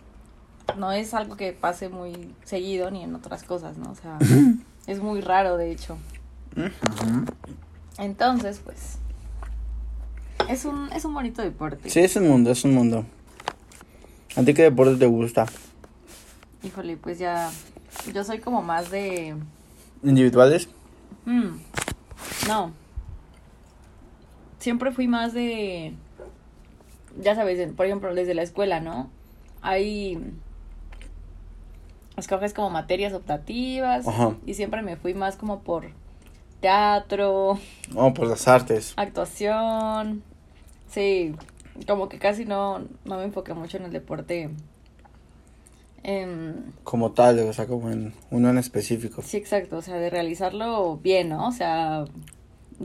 no es algo que pase muy seguido ni en otras cosas, ¿no? O sea, es muy raro, de hecho. Entonces, pues... Es un, es un bonito deporte. Sí, es un mundo, es un mundo. ¿A ti qué deporte te gusta? Híjole, pues ya... Yo soy como más de... ¿Individuales? Mm, no. Siempre fui más de. Ya sabes, por ejemplo, desde la escuela, ¿no? Hay. Escoges como materias optativas. Ajá. Y siempre me fui más como por teatro, Oh, por las artes. actuación. Sí, como que casi no, no me enfoqué mucho en el deporte. Em, Como tal, o sea, como en uno en específico. Sí, exacto, o sea, de realizarlo bien, ¿no? O sea,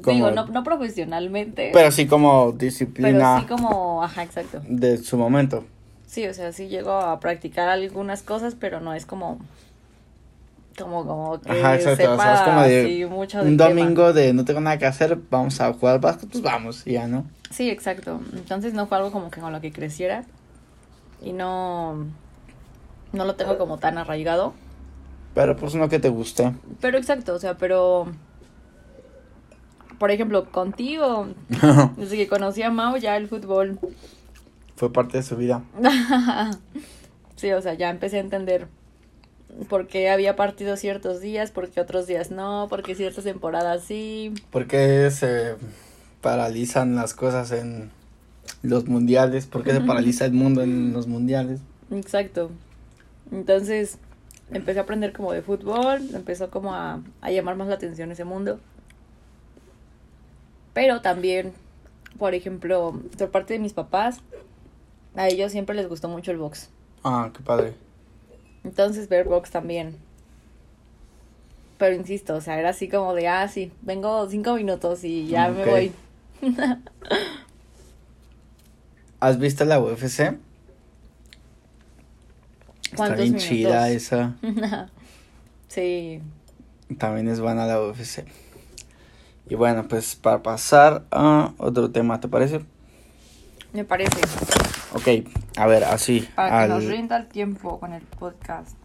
Como- digo, no, no profesionalmente, Pero sí como pero disciplina sí como, ajá, exacto. de su momento. Sí, o sea, sí llego a practicar algunas cosas, pero no es como, como, como que Ajá, exacto. o sea, sepa es como de mucho del un tema. domingo de no tengo nada que hacer, vamos a jugar básquet, pues vamos, ya, ¿no? Sí, exacto. Entonces no fue algo como que con lo que creciera y no, no lo tengo como tan arraigado. Pero pues uno que te guste. Pero exacto, o sea, pero, por ejemplo, contigo, desde que conocí a Mau, ya el fútbol Fue parte de su vida. sí, o sea, ya empecé a entender por qué había partidos ciertos días, por qué otros días no, por qué ciertas temporadas sí. ¿Por qué se paralizan las cosas en los mundiales? ¿Por qué se paraliza el mundo en los mundiales? Exacto. Entonces, empecé a aprender como de fútbol, empezó como a, a llamar más la atención ese mundo. Pero también, por ejemplo, por parte de mis papás, a ellos siempre les gustó mucho el box. Ah, qué padre. Entonces ver box también. Pero insisto, o sea, era así como de, ah, sí, vengo cinco minutos y ya me voy. ¿Has visto la UFC? Está ¿Cuántos bien minutos? chida esa. sí, También es buena la UFC. Y bueno, pues para pasar a otro tema, ¿te parece? me parece. Ok, a ver, así. Para que nos rinda el tiempo con el podcast.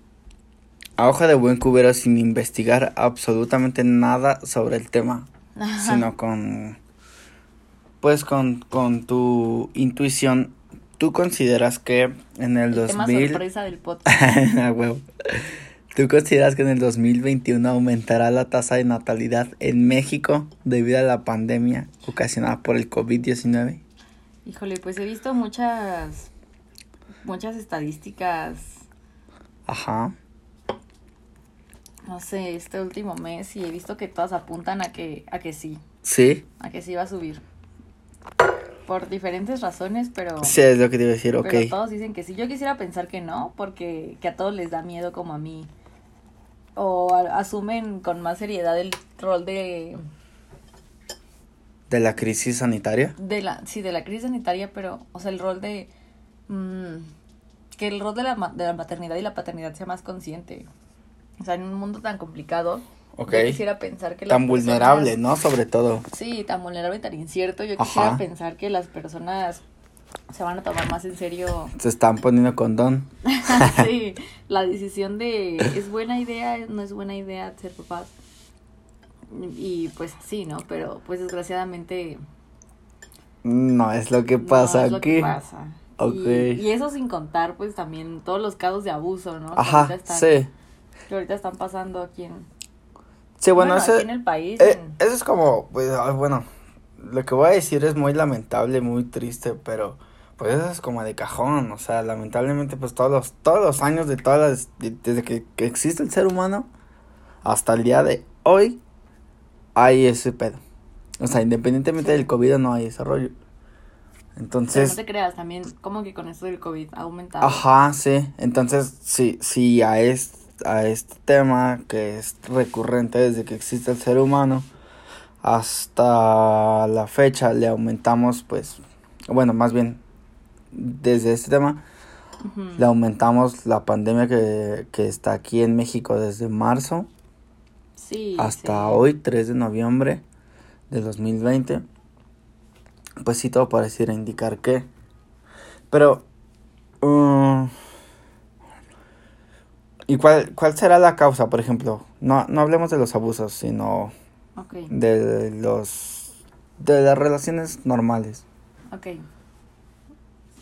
a hoja de buen cubero sin investigar absolutamente nada sobre el tema, sino con pues con, con tu intuición, ¿tú consideras que en el, El tema 2000 sorpresa del podcast. A huevo. ¿Tú consideras que en el 2021 aumentará la tasa de natalidad en México debido a la pandemia ocasionada por el COVID-19? Híjole, pues he visto muchas, muchas estadísticas, Ajá. no sé, este último mes y he visto que todas apuntan a que, a que sí, Sí, a que sí va a subir. Por diferentes razones, pero... sí es lo que te iba a decir, ok. Pero todos dicen que sí. Yo quisiera pensar que no, porque que a todos les da miedo como a mí. O asumen con más seriedad el rol de, ¿De la crisis sanitaria? de la, sí, de la crisis sanitaria, pero, o sea, el rol de, mm, que el rol de la, de la maternidad y la paternidad sea más consciente. O sea, en un mundo tan complicado, Ok. yo quisiera pensar que Tan vulnerable, ¿no? Sobre todo. Sí, tan vulnerable y tan incierto. Yo Ajá. quisiera pensar que las personas se van a tomar más en serio Se están poniendo condón. sí, la decisión de es buena idea, no es buena idea ser papás. Y pues sí, ¿no? Pero pues desgraciadamente No es lo que no pasa es lo aquí. que pasa. Ok. Y, y eso sin contar pues también todos los casos de abuso, ¿no? Que Ajá, ahorita están- sí. Que ahorita están pasando aquí en, Sí, bueno, bueno, ese, aquí en el país. eh, en- eso es como, pues, bueno, lo que voy a decir es muy lamentable, muy triste, pero pues eso es como de cajón, o sea, lamentablemente pues todos los, todos los años de todas las, de- desde que, que existe el ser humano hasta el día de hoy hay ese pedo. O sea, independientemente Sí. del COVID no hay desarrollo. Entonces... no te creas, también como que con esto del COVID ha aumentado. Ajá, sí. Entonces, sí, sí, a este, a este tema que es recurrente desde que existe el ser humano hasta la fecha le aumentamos, pues, bueno, más bien, desde este tema le aumentamos la pandemia que, que está aquí en México desde marzo sí, hasta hoy, 3 de noviembre de 2020 pues sí, todo pareciera indicar que. Pero. Uh, ¿Y cuál, cuál será la causa, por ejemplo? No, no hablemos de los abusos, sino de los de las relaciones normales. Ok.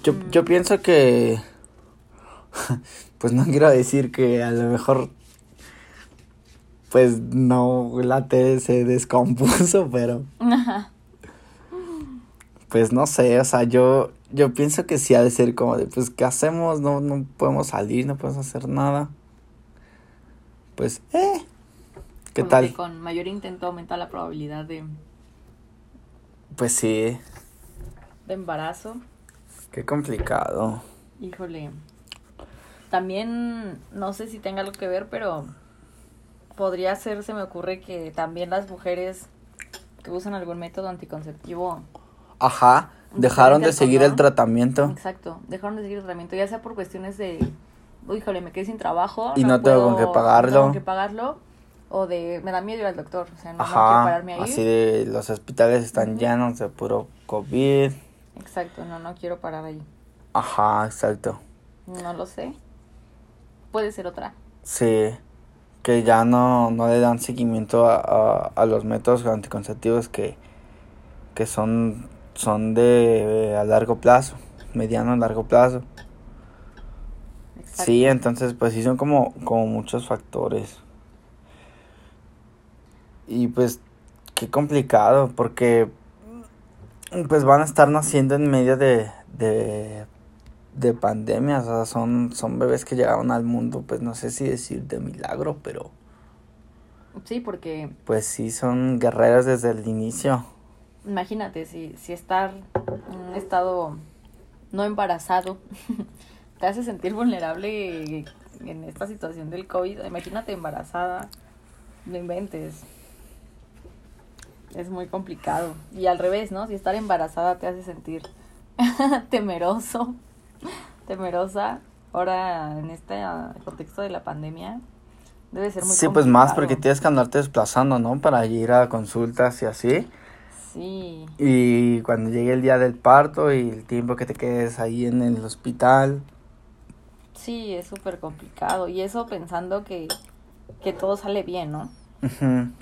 Yo, yo pienso que pues no quiero decir que a lo mejor pues no la T se descompuso, pero pues no sé, o sea, yo, yo pienso que sí ha de ser como de, pues, ¿qué hacemos? No, no podemos salir, no podemos hacer nada. Pues, eh, ¿qué tal? con mayor intento aumenta la probabilidad de... Pues sí. De embarazo. Qué complicado. Híjole. También, no sé si tenga algo que ver, pero podría ser, se me ocurre que también las mujeres que usan algún método anticonceptivo Ajá, dejaron de seguir el tratamiento. Exacto, dejaron de seguir el tratamiento, ya sea por cuestiones de, uy, híjole, me quedé sin trabajo. Y no, tengo con qué pagarlo. No tengo que pagarlo. O de, me da miedo ir al doctor, o sea, no, Ajá, quiero pararme ahí. Así de, los hospitales están llenos de puro COVID. Exacto, no, no quiero parar ahí. Ajá, exacto. No lo sé. Puede ser otra. Sí, que ya no, no le dan seguimiento a, a, a los métodos anticonceptivos que, que son son de a largo plazo, mediano a largo plazo. Sí, entonces pues sí son como, como muchos factores. Y pues qué complicado, porque pues van a estar naciendo en medio de, de, de pandemias, o sea, son, son bebés que llegaron al mundo, pues no sé si decir de milagro, pero... Sí, porque... Pues sí, son guerreros desde el inicio imagínate, si, si estar en un estado no embarazado te hace sentir vulnerable en esta situación del COVID, imagínate embarazada, no inventes. Es muy complicado. Y al revés, ¿no? Si estar embarazada te hace sentir temeroso, temerosa, ahora en este contexto de la pandemia, debe ser muy Sí, pues más porque tienes que andarte desplazando, ¿no? Para ir a consultas y así. Y cuando llegue el día del parto y el tiempo que te quedes ahí en el hospital. Sí, es súper complicado. Y eso pensando que, que todo sale bien, ¿no?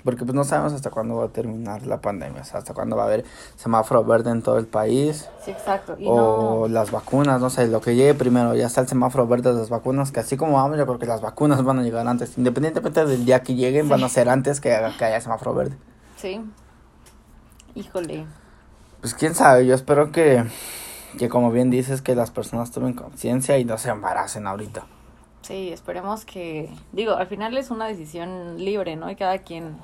Porque pues no sabemos hasta cuándo va a terminar la pandemia, o sea, hasta cuándo va a haber semáforo verde en todo el país. Sí, exacto. o las vacunas, no sé, lo que llegue primero, ya está el semáforo verde de las vacunas, que así como vamos, yo creo que las vacunas van a llegar antes, independientemente del día que lleguen, van a ser antes que, que haya semáforo verde. Sí, Híjole. Pues quién sabe, yo espero que, que como bien dices, que las personas tomen conciencia y no se embaracen ahorita. Sí, esperemos que, digo, al final es una decisión libre, ¿no? Y cada quien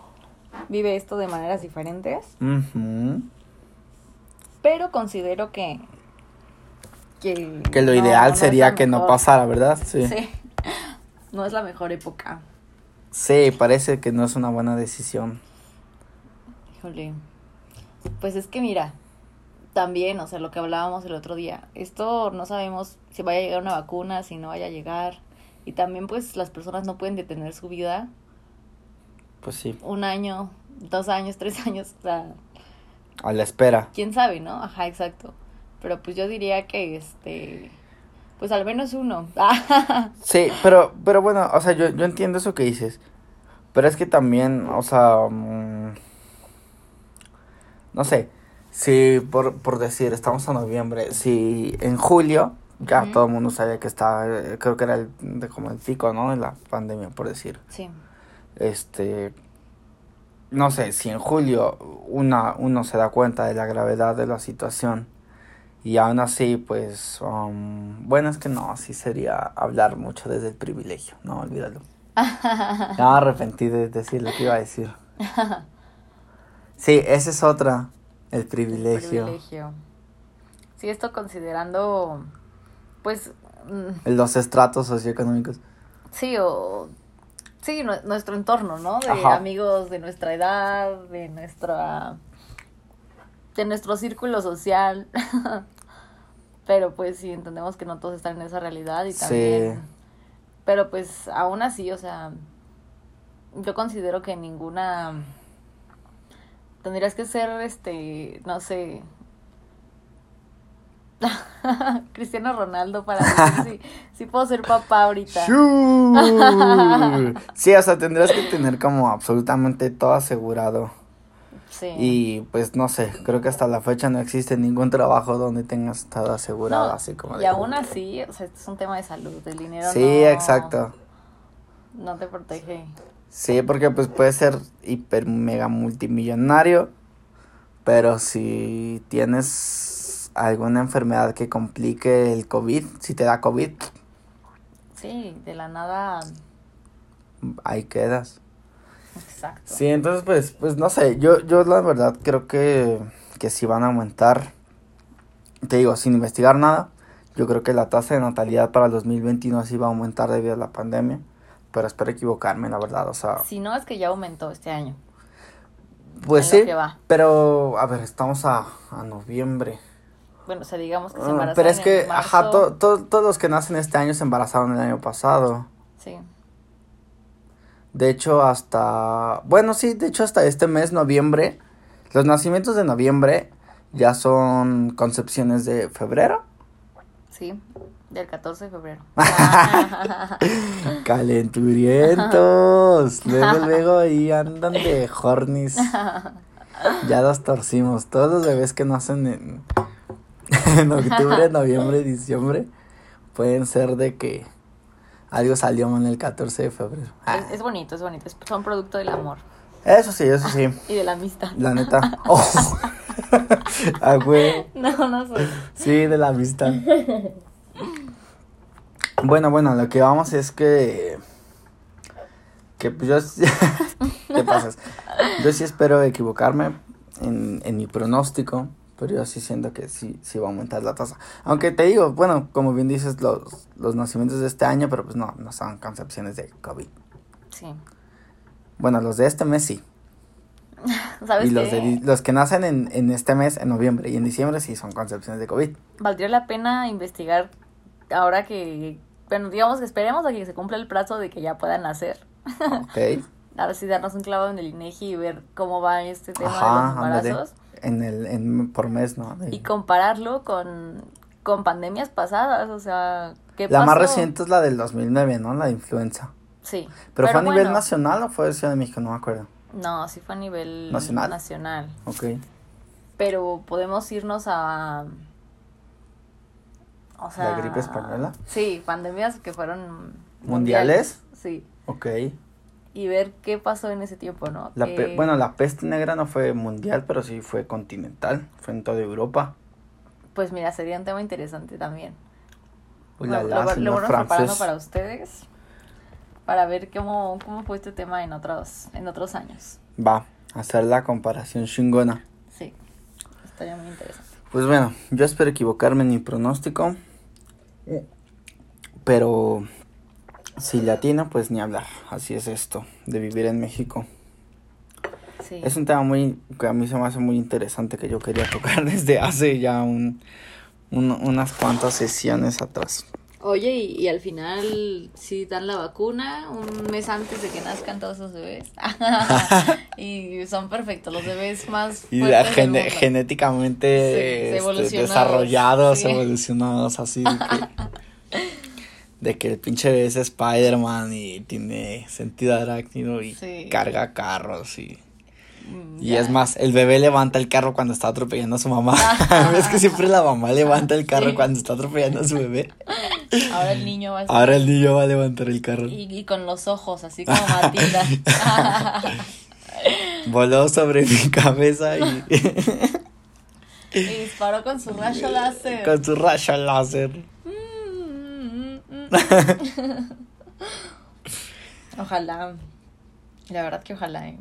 vive esto de maneras diferentes. Pero considero que... Que, que lo ideal sería que no pasara, ¿verdad? Sí. sí. No es la mejor época. Sí, parece que no es una buena decisión. Híjole. Pues es que mira, también, o sea, lo que hablábamos el otro día, esto no sabemos si vaya a llegar una vacuna, si no vaya a llegar. Y también pues las personas no pueden detener su vida. Pues sí. Un año, dos años, tres años, o sea... A la espera. ¿Quién sabe, no? Ajá, exacto. Pero pues yo diría que este... Pues al menos uno. sí, pero, pero bueno, o sea, yo, yo entiendo eso que dices. Pero es que también, o sea... Mm, no sé, si por, por decir, estamos en noviembre, si en julio ya todo el mundo sabía que estaba, eh, creo que era el, de como el pico, ¿no? De la pandemia, por decir. Sí. Este, no sé, si en julio una, uno se da cuenta de la gravedad de la situación y aún así, pues, um, bueno, es que no, sí sería hablar mucho desde el privilegio, no, olvídalo. no arrepentí de decir lo que iba a decir. Sí, esa es otra, el privilegio. El privilegio. Sí, esto considerando, pues... mm, Los estratos socioeconómicos. Sí, o... Sí, nuestro entorno, ¿no? De amigos de nuestra edad, de nuestra... De nuestro círculo social. Pero pues sí, entendemos que no todos están en esa realidad y también... Sí. Pero pues aún así, o sea, yo considero que ninguna... Tendrías que ser, este, no sé, Cristiano Ronaldo para decir si, puedo ser papá ahorita. sí, o sea, tendrías que tener como absolutamente todo asegurado. Sí. Y pues no sé, creo que hasta la fecha no existe ningún trabajo donde tengas todo asegurado, así como. Y aún así, o sea, es un tema de salud, el dinero sí, exacto. No te protege. Sí, porque pues puedes ser hiper mega multimillonario, pero si tienes alguna enfermedad que complique el COVID, si te da COVID. Sí, de la nada. Ahí quedas. Exacto. Sí, entonces pues, pues no sé, yo, yo la verdad creo que, que si van a aumentar, te digo, sin investigar nada, yo creo que la tasa de natalidad para el 2021 sí va a aumentar debido a la pandemia, pero espero equivocarme, la verdad, o sea... Si no, es que ya aumentó este año. Pues sí, pero a ver, estamos a, a noviembre bueno, o sea, digamos que se ah, embarazaron. Pero es que, ajá, todos los que nacen este año se embarazaron el año pasado. Sí. De hecho, hasta. Bueno, sí, de hecho, hasta este mes, noviembre. Los nacimientos de noviembre ya son concepciones de febrero. Sí, del 14 de febrero. Calenturientos. luego, luego ahí andan de hornis. Ya los torcimos. Todos los bebés que nacen en en octubre, noviembre, diciembre, pueden ser de que algo salió en el 14 de febrero. Es, bonito, es bonito. son producto del amor. Eso sí, eso sí. y de la amistad. La neta. Oh. ah, güey. No, no soy. Sí, de la amistad. bueno, bueno, lo que vamos es que. Que pues yo. ¿Qué pasas? Yo sí espero equivocarme en, en mi pronóstico pero yo sí siento que sí, sí va a aumentar la tasa. Aunque te digo, bueno, como bien dices, los, los nacimientos de este año, pero pues no, no son concepciones de COVID. Sí. Bueno, los de este mes sí. ¿Sabes y los, de, los que nacen en, en este mes, en noviembre y en diciembre, sí son concepciones de COVID. Valdría la pena investigar ahora que, bueno, digamos que esperemos a que se cumpla el plazo de que ya puedan nacer. Ok. ahora sí darnos un clavo en el INEGI y ver cómo va este tema de los embarazos en el, en, por mes, ¿no? Y compararlo con, con pandemias pasadas, o sea, ¿qué La más reciente es la del 2009, ¿no? La de influenza. Sí. ¿Pero, fue a nivel nacional o fue de Ciudad de México? No me acuerdo. No, sí fue a nivel nacional. Nacional. Ok. Pero podemos irnos a... O sea, ¿La gripe española? Sí, pandemias que fueron... ¿Mundiales? Sí. Ok y ver qué pasó en ese tiempo, ¿no? La bueno, la peste negra no fue mundial, pero sí fue continental, fue en toda Europa. Pues mira, sería un tema interesante también. Uy, lo, lo, preparando para ustedes, para ver cómo, cómo fue este tema en otros, en otros años. Va, hacer la comparación chingona. Sí, estaría muy interesante. Pues bueno, yo espero equivocarme en mi pronóstico, pero si latina, pues ni hablar. Así es esto, de vivir en México. Sí. Es un tema muy, que a mí se me hace muy interesante, que yo quería tocar desde hace ya un, unas cuantas sesiones atrás. Oye, y, al final si dan la vacuna un mes antes de que nazcan todos esos bebés. y son perfectos, los bebés más... Y genéticamente este, desarrollados, evolucionados, así. de que el pinche bebé es Spider-Man y tiene sentido arácnido y carga carros y... Mm, y es más, el bebé levanta el carro cuando está atropellando a su mamá. es que siempre la mamá levanta el carro cuando está atropellando a su bebé. Ahora el niño va a... Ahora el niño va a levantar el carro. Y, con los ojos, así como Matilda. Voló sobre mi cabeza y... y disparó con su rayo láser. Con su rayo láser. ojalá. La verdad que ojalá, ¿eh?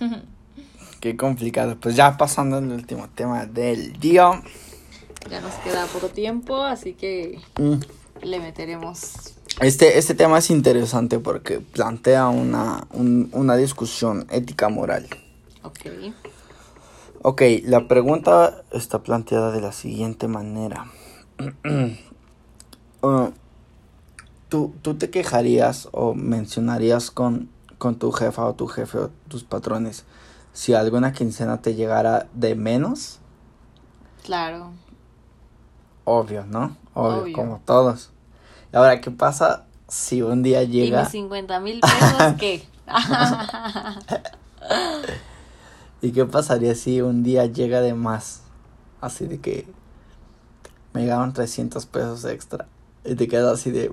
Qué complicado. Pues ya pasando al último tema del día. Ya nos queda poco tiempo, así que Mm. le meteremos. Este, este tema es interesante porque plantea una, un- una discusión ética moral. Ok. Ok, la pregunta está planteada de la siguiente manera. Uh, ¿tú, ¿Tú te quejarías o mencionarías con, con tu jefa o tu jefe o tus patrones si alguna quincena te llegara de menos? Claro. Obvio, ¿no? Obvio, Obvio. como todos. Ahora, ¿qué pasa si un día ¿Y llega... mis 50 mil pesos qué? ¿Y qué pasaría si un día llega de más? Así de que me llegaron 300 pesos extra. Y te quedas así de,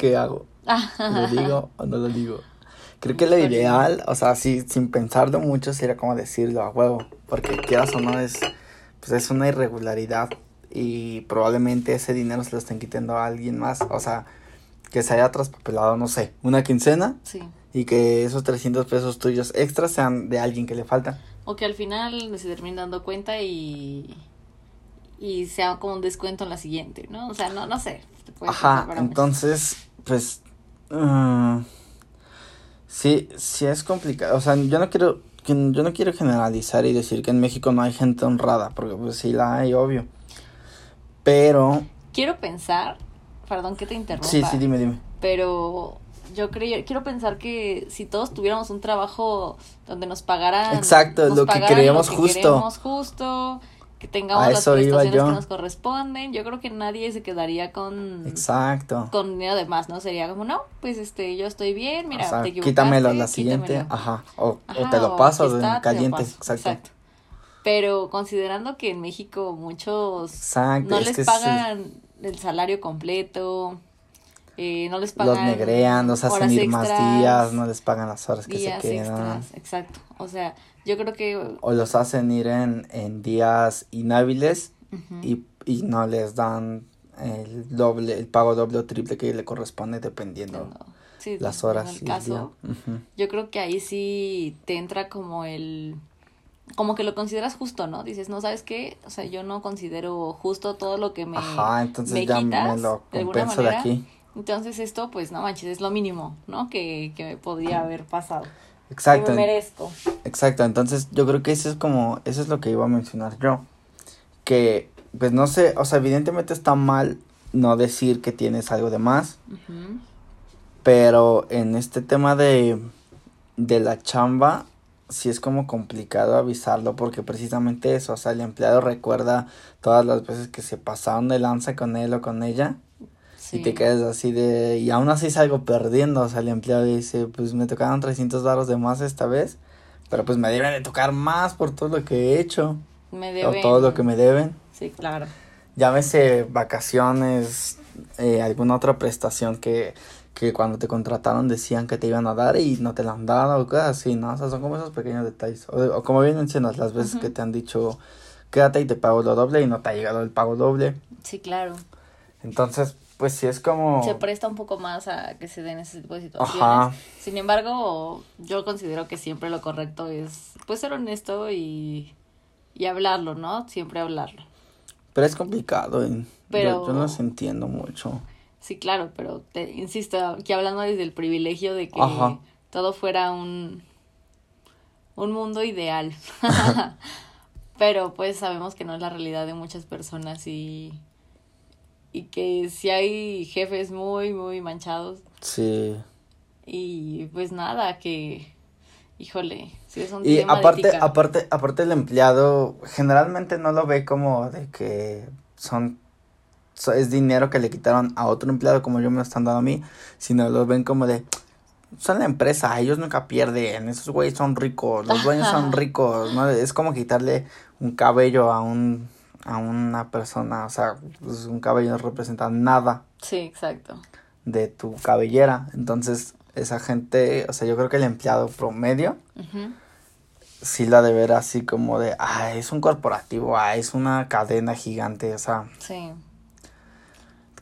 ¿qué hago? ¿Lo digo o no lo digo? Creo que lo ideal, o sea, sí, sin pensarlo mucho, sería como decirlo a huevo. Porque quieras o no, es, pues es una irregularidad. Y probablemente ese dinero se lo estén quitando a alguien más. O sea, que se haya traspapelado, no sé, una quincena Sí. y que esos 300 pesos tuyos extras sean de alguien que le falta. O que al final se terminen dando cuenta y. Y sea como un descuento en la siguiente, ¿no? O sea, no, no sé. Ajá, entonces, pues, mm, sí, sí es complicado. O sea, yo no quiero, que- yo no quiero generalizar y decir que en México no hay gente honrada, porque pues sí la hay, obvio. Pero, Quiero pensar. Perdón que te interrumpa. sí, sí, dime, dime. pero yo creo, quiero pensar que si todos tuviéramos un trabajo donde nos pagaran Exacto, nos lo que pagaran creemos lo que justo. queremos justo, que tengamos A las prestaciones que nos corresponden, yo creo que nadie se quedaría con Exacto. con dinero de más, ¿no? Sería como, no, pues este, yo estoy bien, mira, o sea, te equivocaste, quítamelo la siguiente, quítamelo. ajá, o, o te lo paso en está, lo caliente, paso, exacto. Pero considerando que en México muchos Exacto, no es les pagan el salario completo, eh, no les los pagan negrean, los hacen ir más días, no les pagan las horas que se quedan. extras, exacto. O sea, yo creo que O los hacen ir en, en días inhábiles y, y no les dan el doble, el pago doble o triple que le corresponde dependiendo no, sí, las en horas el caso. Ujú. yo creo que ahí sí te entra como el como que lo consideras justo, ¿no? Dices, no, ¿sabes qué? O sea, yo no considero justo todo lo que me Ajá, entonces me ya quitas, me lo de compenso de manera. aquí. Entonces esto, pues, no manches, es lo mínimo, ¿no? Que, que me podría haber pasado. Exacto, Que me merezco. exacto. Entonces yo creo que eso es como, eso es lo que iba a mencionar yo. Que, pues no sé, o sea, evidentemente está mal no decir que tienes algo de más. Pero en este tema de, de la chamba, sí es como complicado avisarlo porque precisamente eso, o sea, el empleado recuerda todas las veces que se pasaron de lanza con él o con ella Sí. y te quedas así de, y aún así salgo perdiendo, o sea, el empleado dice, pues me tocaron 300 dólares de más esta vez, pero pues me deben de tocar más por todo lo que he hecho Me o deben. todo lo que me deben. Sí, claro. Llámese vacaciones, eh, alguna otra prestación que, que cuando te contrataron decían que te iban a dar y no te la han dado o cosas así, ¿no? O sea, son como esos pequeños detalles. O, o como bien mencionas, las veces Ujú. que te han dicho, quédate y te pago lo doble y no te ha llegado el pago doble. Sí, claro. Entonces, pues sí es como... Se presta un poco más a que se den ese tipo de situaciones. Ajá. Sin embargo, yo considero que siempre lo correcto es, pues, ser honesto y, y hablarlo, ¿no? Siempre hablarlo. Pero es complicado. y Pero- Yo, yo no los entiendo mucho. Sí, claro, pero te insisto, aquí hablando desde el privilegio de que Ajá. todo fuera un, un mundo ideal. pero pues sabemos que no es la realidad de muchas personas y, y que si hay jefes muy, muy manchados Sí. y pues nada, que híjole, si es un Y tema de aparte, ética. aparte, aparte el empleado generalmente no lo ve como de que son so- es dinero que le quitaron a otro empleado como yo me lo están dando a mí, sino lo ven como de son la empresa, ellos nunca pierden, esos güeyes son ricos, los dueños son ricos, ¿no? Es como quitarle un cabello a un a una persona, o sea, pues, un cabello no representa nada Sí, exacto. de tu cabellera, entonces esa gente, o sea, yo creo que el empleado promedio sí la de ver así como de, ah, es un corporativo, ah, es una cadena gigante, o sea, Sí.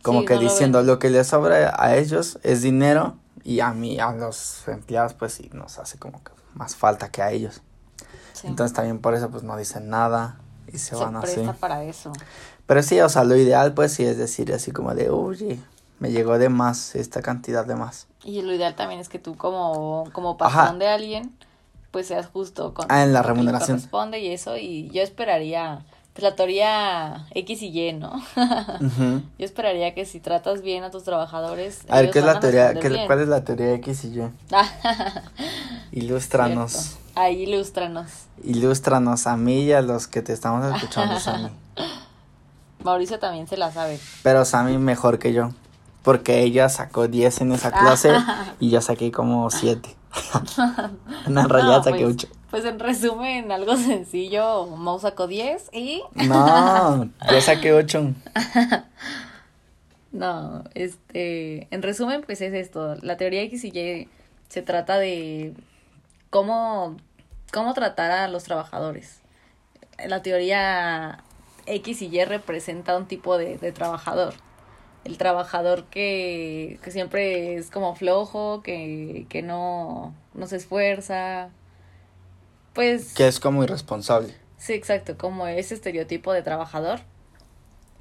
como Sí, que no diciendo lo que les sobra a ellos es dinero y a mí, a los empleados, pues sí, nos hace como que más falta que a ellos. sí. Entonces también por eso pues no dicen nada y se, se van así. para eso. Pero sí, o sea, lo ideal pues sí es decir así como de, oye, me llegó de más esta cantidad de más. Y lo ideal también es que tú como, como Ajá. patrón de alguien, pues seas justo con Ah, en la lo que remuneración. corresponde y eso. Y yo esperaría, pues la teoría X y Y, ¿no? Yo esperaría que si tratas bien a tus trabajadores. A ver, ¿qué es la teoría? responder ¿Qué, bien. ¿Cuál es la teoría X y Y? Ilústranos. Cierto. Ahí ilústranos. Ilústranos a mí y a los que te estamos escuchando, Sammy. Mauricio también se la sabe. Pero Sammy mejor que yo. Porque ella sacó 10 en esa clase y yo saqué como 7. no, en realidad No, saqué pues, 8. Pues en resumen, algo sencillo, Mau sacó 10 y... No, yo saqué 8. No, este, en resumen, pues es esto. La teoría X y Y se trata de cómo, cómo tratar a los trabajadores. La teoría X y Y representa un tipo de, de trabajador. El trabajador que, que siempre es como flojo, que, que no, no se esfuerza. Pues Que es como irresponsable. Sí, exacto, como ese estereotipo de trabajador.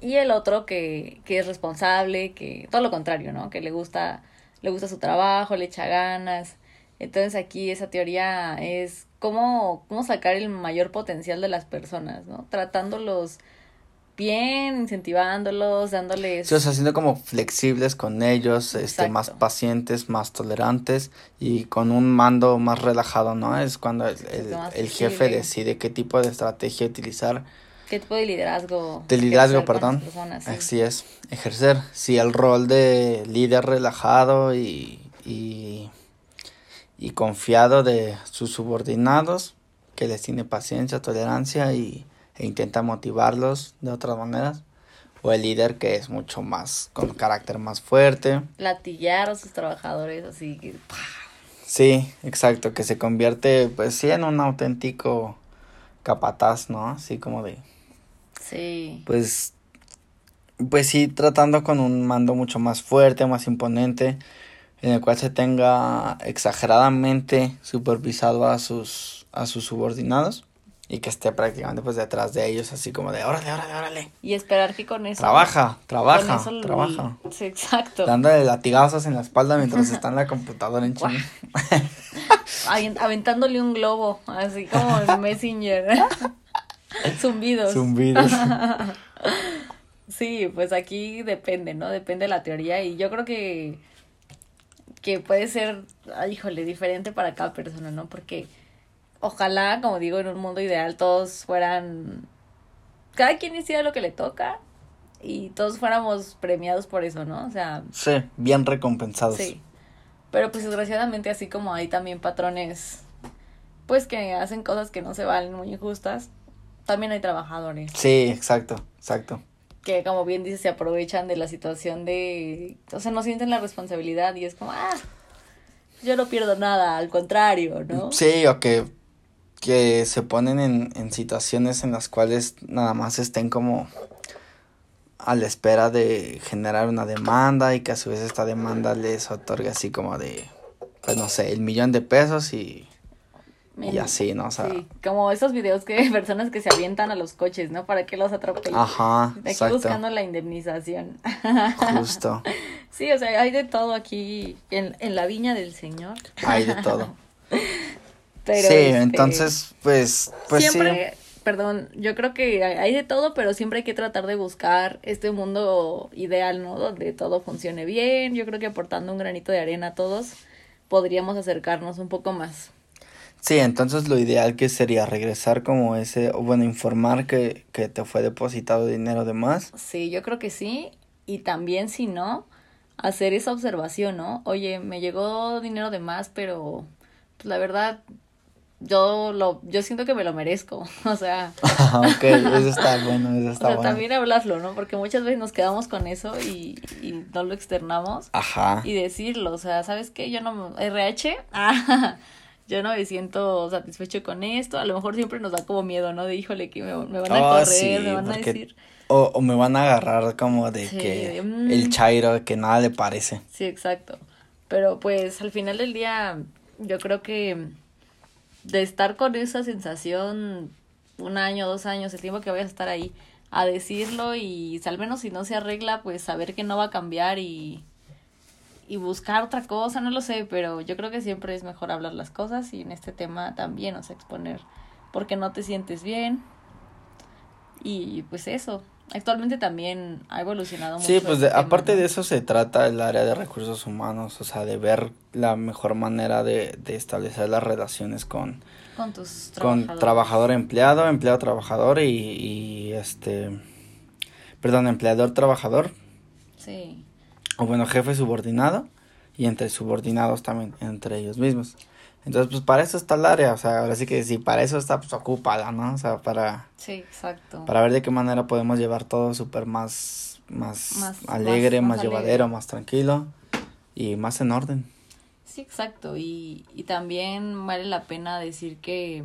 Y el otro que, que es responsable, que todo lo contrario, ¿no? Que le gusta, le gusta su trabajo, le echa ganas. Entonces aquí esa teoría es cómo, cómo sacar el mayor potencial de las personas, ¿no? Tratándolos bien, incentivándolos, dándoles... Sí, o sea, siendo como flexibles con ellos, este, más pacientes, más tolerantes y con un mando más relajado, ¿no? Es cuando el, el- jefe decide qué tipo de estrategia utilizar. ¿Qué tipo de liderazgo? De liderazgo, perdón. las personas, sí. Así es, ejercer. Sí, el rol de líder relajado y, y, y confiado de sus subordinados, que les tiene paciencia, tolerancia y, e intenta motivarlos de otras maneras. O el líder que es mucho más, con carácter más fuerte. Latillar a sus trabajadores, así que... Sí, exacto, que se convierte, pues sí, en un auténtico capataz, ¿no? Así como de, Sí. pues, pues sí, tratando con un mando mucho más fuerte, más imponente, en el cual se tenga exageradamente supervisado a sus, a sus subordinados y que esté prácticamente pues detrás de ellos, así como de, órale, órale, órale, Y esperar que con eso... trabaja, trabaja, eso lo- trabaja. Sí, exacto. Dándole latigazos en la espalda mientras está en la computadora en. Avent- Aventándole un globo, así como en Messenger. Zumbidos. Zumbidos. Sí, pues aquí depende, ¿no? Depende de la teoría y yo creo que que puede ser, ay, híjole, diferente para cada persona, ¿no? Porque ojalá, como digo, en un mundo ideal todos fueran cada quien hiciera lo que le toca y todos fuéramos premiados por eso, ¿no? O sea, Sí, bien recompensados. Sí. Pero pues desgraciadamente así como hay también patrones pues que hacen cosas que no se valen muy injustas, también hay trabajadores Sí, exacto, exacto. Que como bien dices se aprovechan de la situación de, o sea, no sienten la responsabilidad y es como, ah, yo no pierdo nada, al contrario, ¿no? Sí, o que, que se ponen en, en situaciones en las cuales nada más estén como a la espera de generar una demanda y que a su vez esta demanda les otorgue así como de, pues no sé, el millón de pesos y, y así, ¿no? O sea, Sí, como esos videos que hay personas que se avientan a los coches, ¿no? Para que los atropellen. ajá, Aquí exacto, buscando la indemnización. justo, Sí, o sea, hay de todo aquí en, en la viña del Señor. hay de todo. Pero, sí, este, entonces, pues, pues siempre, perdón, yo creo que hay de todo, pero siempre hay que tratar de buscar este mundo ideal, ¿no? Donde todo funcione bien. Yo creo que aportando un granito de arena a todos podríamos acercarnos un poco más. Sí. Entonces lo ideal que sería regresar como ese, o bueno, informar que, que te fue depositado dinero de más. Sí, yo creo que sí. Y también, si no, hacer esa observación, ¿no? Oye, me llegó dinero de más, pero pues la verdad, yo lo, yo siento que me lo merezco. O sea, ok, eso está bueno, eso o está sea, bueno. también hablarlo, ¿no? Porque muchas veces nos quedamos con eso y, y no lo externamos. Ajá. Y decirlo, o sea, ¿sabes qué? Yo no, RH, yo no me siento satisfecho con esto. A lo mejor siempre nos da como miedo, ¿no? De híjole, que me, me van a Oh, correr, sí, me van a porque- decir. O, o me van a agarrar como de Sí, que de, mm. el chairo que nada le parece. Sí, exacto. Pero pues al final del día, yo creo que de estar con esa sensación un año, dos años, el tiempo que vayas a estar ahí, a decirlo y al menos si no se arregla, pues saber que no va a cambiar y, y buscar otra cosa, no lo sé, pero yo creo que siempre es mejor hablar las cosas y en este tema también, o sea, exponer porque no te sientes bien. Y pues eso, actualmente también ha evolucionado mucho. Sí, pues aparte de eso se trata el área de recursos humanos, o sea, de ver la mejor manera de, de establecer las relaciones con, con tus con trabajador empleado, empleado trabajador y, y este perdón, empleador trabajador. Sí. O bueno, jefe subordinado y entre subordinados también entre ellos mismos. Entonces, pues para eso está el área, o sea, ahora sí que si para eso está, pues ocúpala, ¿no? O sea, para... Sí, exacto. Para ver de qué manera podemos llevar todo súper más, más, alegre, más, llevadero, más tranquilo y más en orden. Sí, exacto. Y, y también vale la pena decir que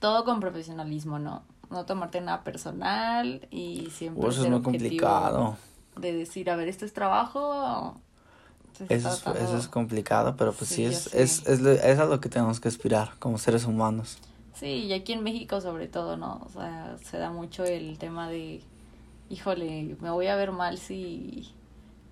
todo con profesionalismo, ¿no? No tomarte nada personal y siempre... eso es muy complicado. De decir, a ver, esto es trabajo eso es, eso es complicado, pero pues sí, es, es, es, es, a lo que tenemos que aspirar como seres humanos. Sí, y aquí en México sobre todo, ¿no? O sea, se da mucho el tema de, híjole, me voy a ver mal si,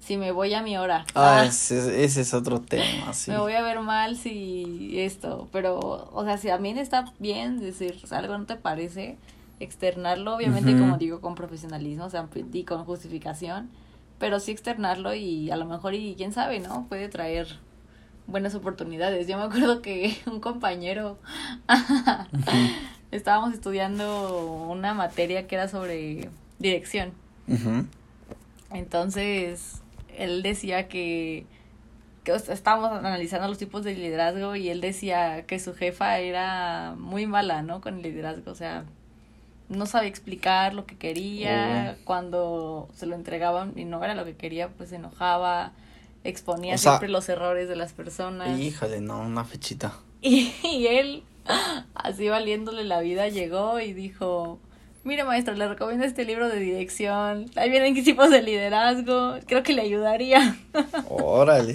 si me voy a mi hora. Ah, ese, ese es otro tema, sí. me voy a ver mal si esto, pero, o sea, si también está bien decir, algo no te parece, externarlo, obviamente, como digo, con profesionalismo, o sea, y con justificación pero sí externarlo y a lo mejor, y quién sabe, ¿no? Puede traer buenas oportunidades. Yo me acuerdo que un compañero estábamos estudiando una materia que era sobre dirección. Entonces, él decía que, que estábamos analizando los tipos de liderazgo y él decía que su jefa era muy mala, ¿no? Con el liderazgo, o sea, no sabía explicar lo que quería, oh. cuando se lo entregaban y no era lo que quería, pues se enojaba, exponía siempre los errores de las personas. Híjole, no, una fechita. Y, y él, así valiéndole la vida, llegó y dijo, mire maestra, le recomiendo este libro de dirección, ahí vienen tipos de liderazgo, creo que le ayudaría. Órale.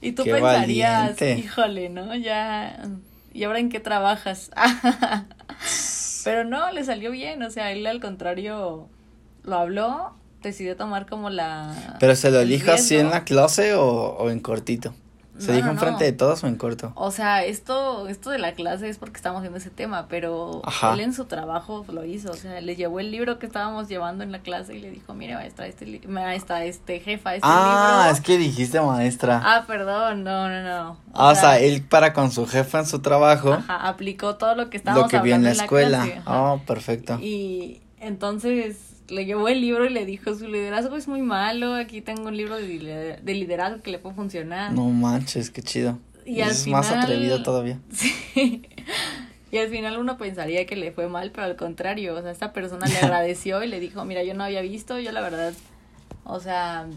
y tú pensarías, híjole, ¿no? Ya, ¿y ahora en qué trabajas? Pero no, le salió bien, o sea, él al contrario lo habló, decidió tomar como la... ¿Pero se lo dijo así en la clase o, o en cortito? ¿Se dijo enfrente de todos o en corto? O sea, esto, esto de la clase es porque estamos viendo ese tema, pero él en su trabajo lo hizo. O sea, le llevó el libro que estábamos llevando en la clase y le dijo, mire maestra, este maestra, este jefa, este ah, es que dijiste maestra. Ah, perdón, no, no, no. O, ah, o sea, él para con su jefa en su trabajo. Ajá, aplicó todo lo que estábamos Lo que vio en la escuela. oh, perfecto. Y entonces le llevó el libro y le dijo, su liderazgo es muy malo, aquí tengo un libro de, liderazgo que le puede funcionar. No manches, qué chido. Y, es más atrevido todavía. Sí. Y al final uno pensaría que le fue mal, pero al contrario, o sea, esta persona le agradeció y le dijo, mira, yo no había visto, yo la verdad, o sea,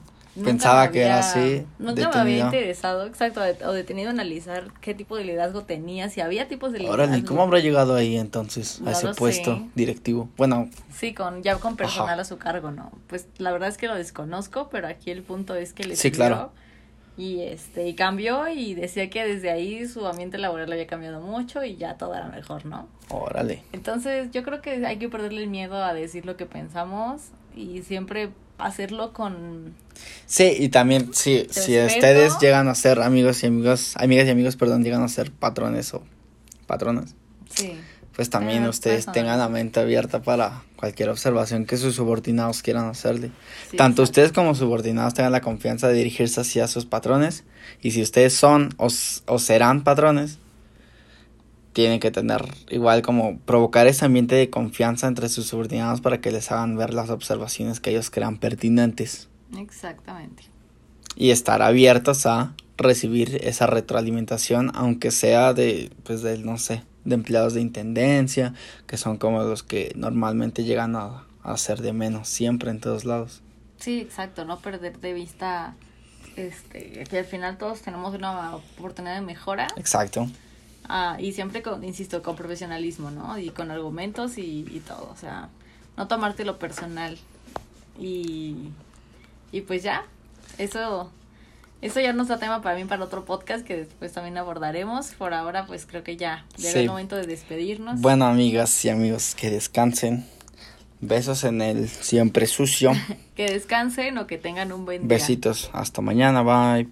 Pensaba que era así. Nunca me había interesado, exacto, o detenido a analizar qué tipo de liderazgo tenía, si había tipos de liderazgo. Órale, ¿cómo habrá llegado ahí entonces, a ese puesto directivo? Bueno. Sí, con ya con personal a su cargo, ¿no? Pues la verdad es que lo desconozco, pero aquí el punto es que le Sí, claro. Y este, y cambió y decía que desde ahí su ambiente laboral había cambiado mucho y ya todo era mejor, ¿no? Órale. Entonces, yo creo que hay que perderle el miedo a decir lo que pensamos y siempre hacerlo con Sí, y también sí, si ustedes llegan a ser amigos y amigos, amigas y amigos, perdón, llegan a ser patrones o patronas. Sí. Pues también ustedes tengan la mente abierta para cualquier observación que sus subordinados quieran hacerle. Tanto ustedes como subordinados tengan la confianza de dirigirse hacia sus patrones y si ustedes son o, o serán patrones, tienen que tener igual como provocar ese ambiente de confianza entre sus subordinados para que les hagan ver las observaciones que ellos crean pertinentes. Exactamente. Y estar abiertos a recibir esa retroalimentación, aunque sea de, pues, de, no sé, de empleados de intendencia, que son como los que normalmente llegan a, a ser de menos, siempre en todos lados. Sí, exacto, no perder de vista este, que al final todos tenemos una oportunidad de mejora. Exacto. Ah, y siempre, con, insisto, con profesionalismo, ¿no? Y con argumentos y, y todo, o sea, no tomarte lo personal. Y y pues ya, eso Eso ya no está tema para mí para otro podcast que después también abordaremos. Por ahora, pues creo que ya llega Sí. el momento de despedirnos. Bueno, amigas y amigos, que descansen. Besos en el siempre sucio. Que descansen o que tengan un buen día. Besitos. Hasta mañana. Bye.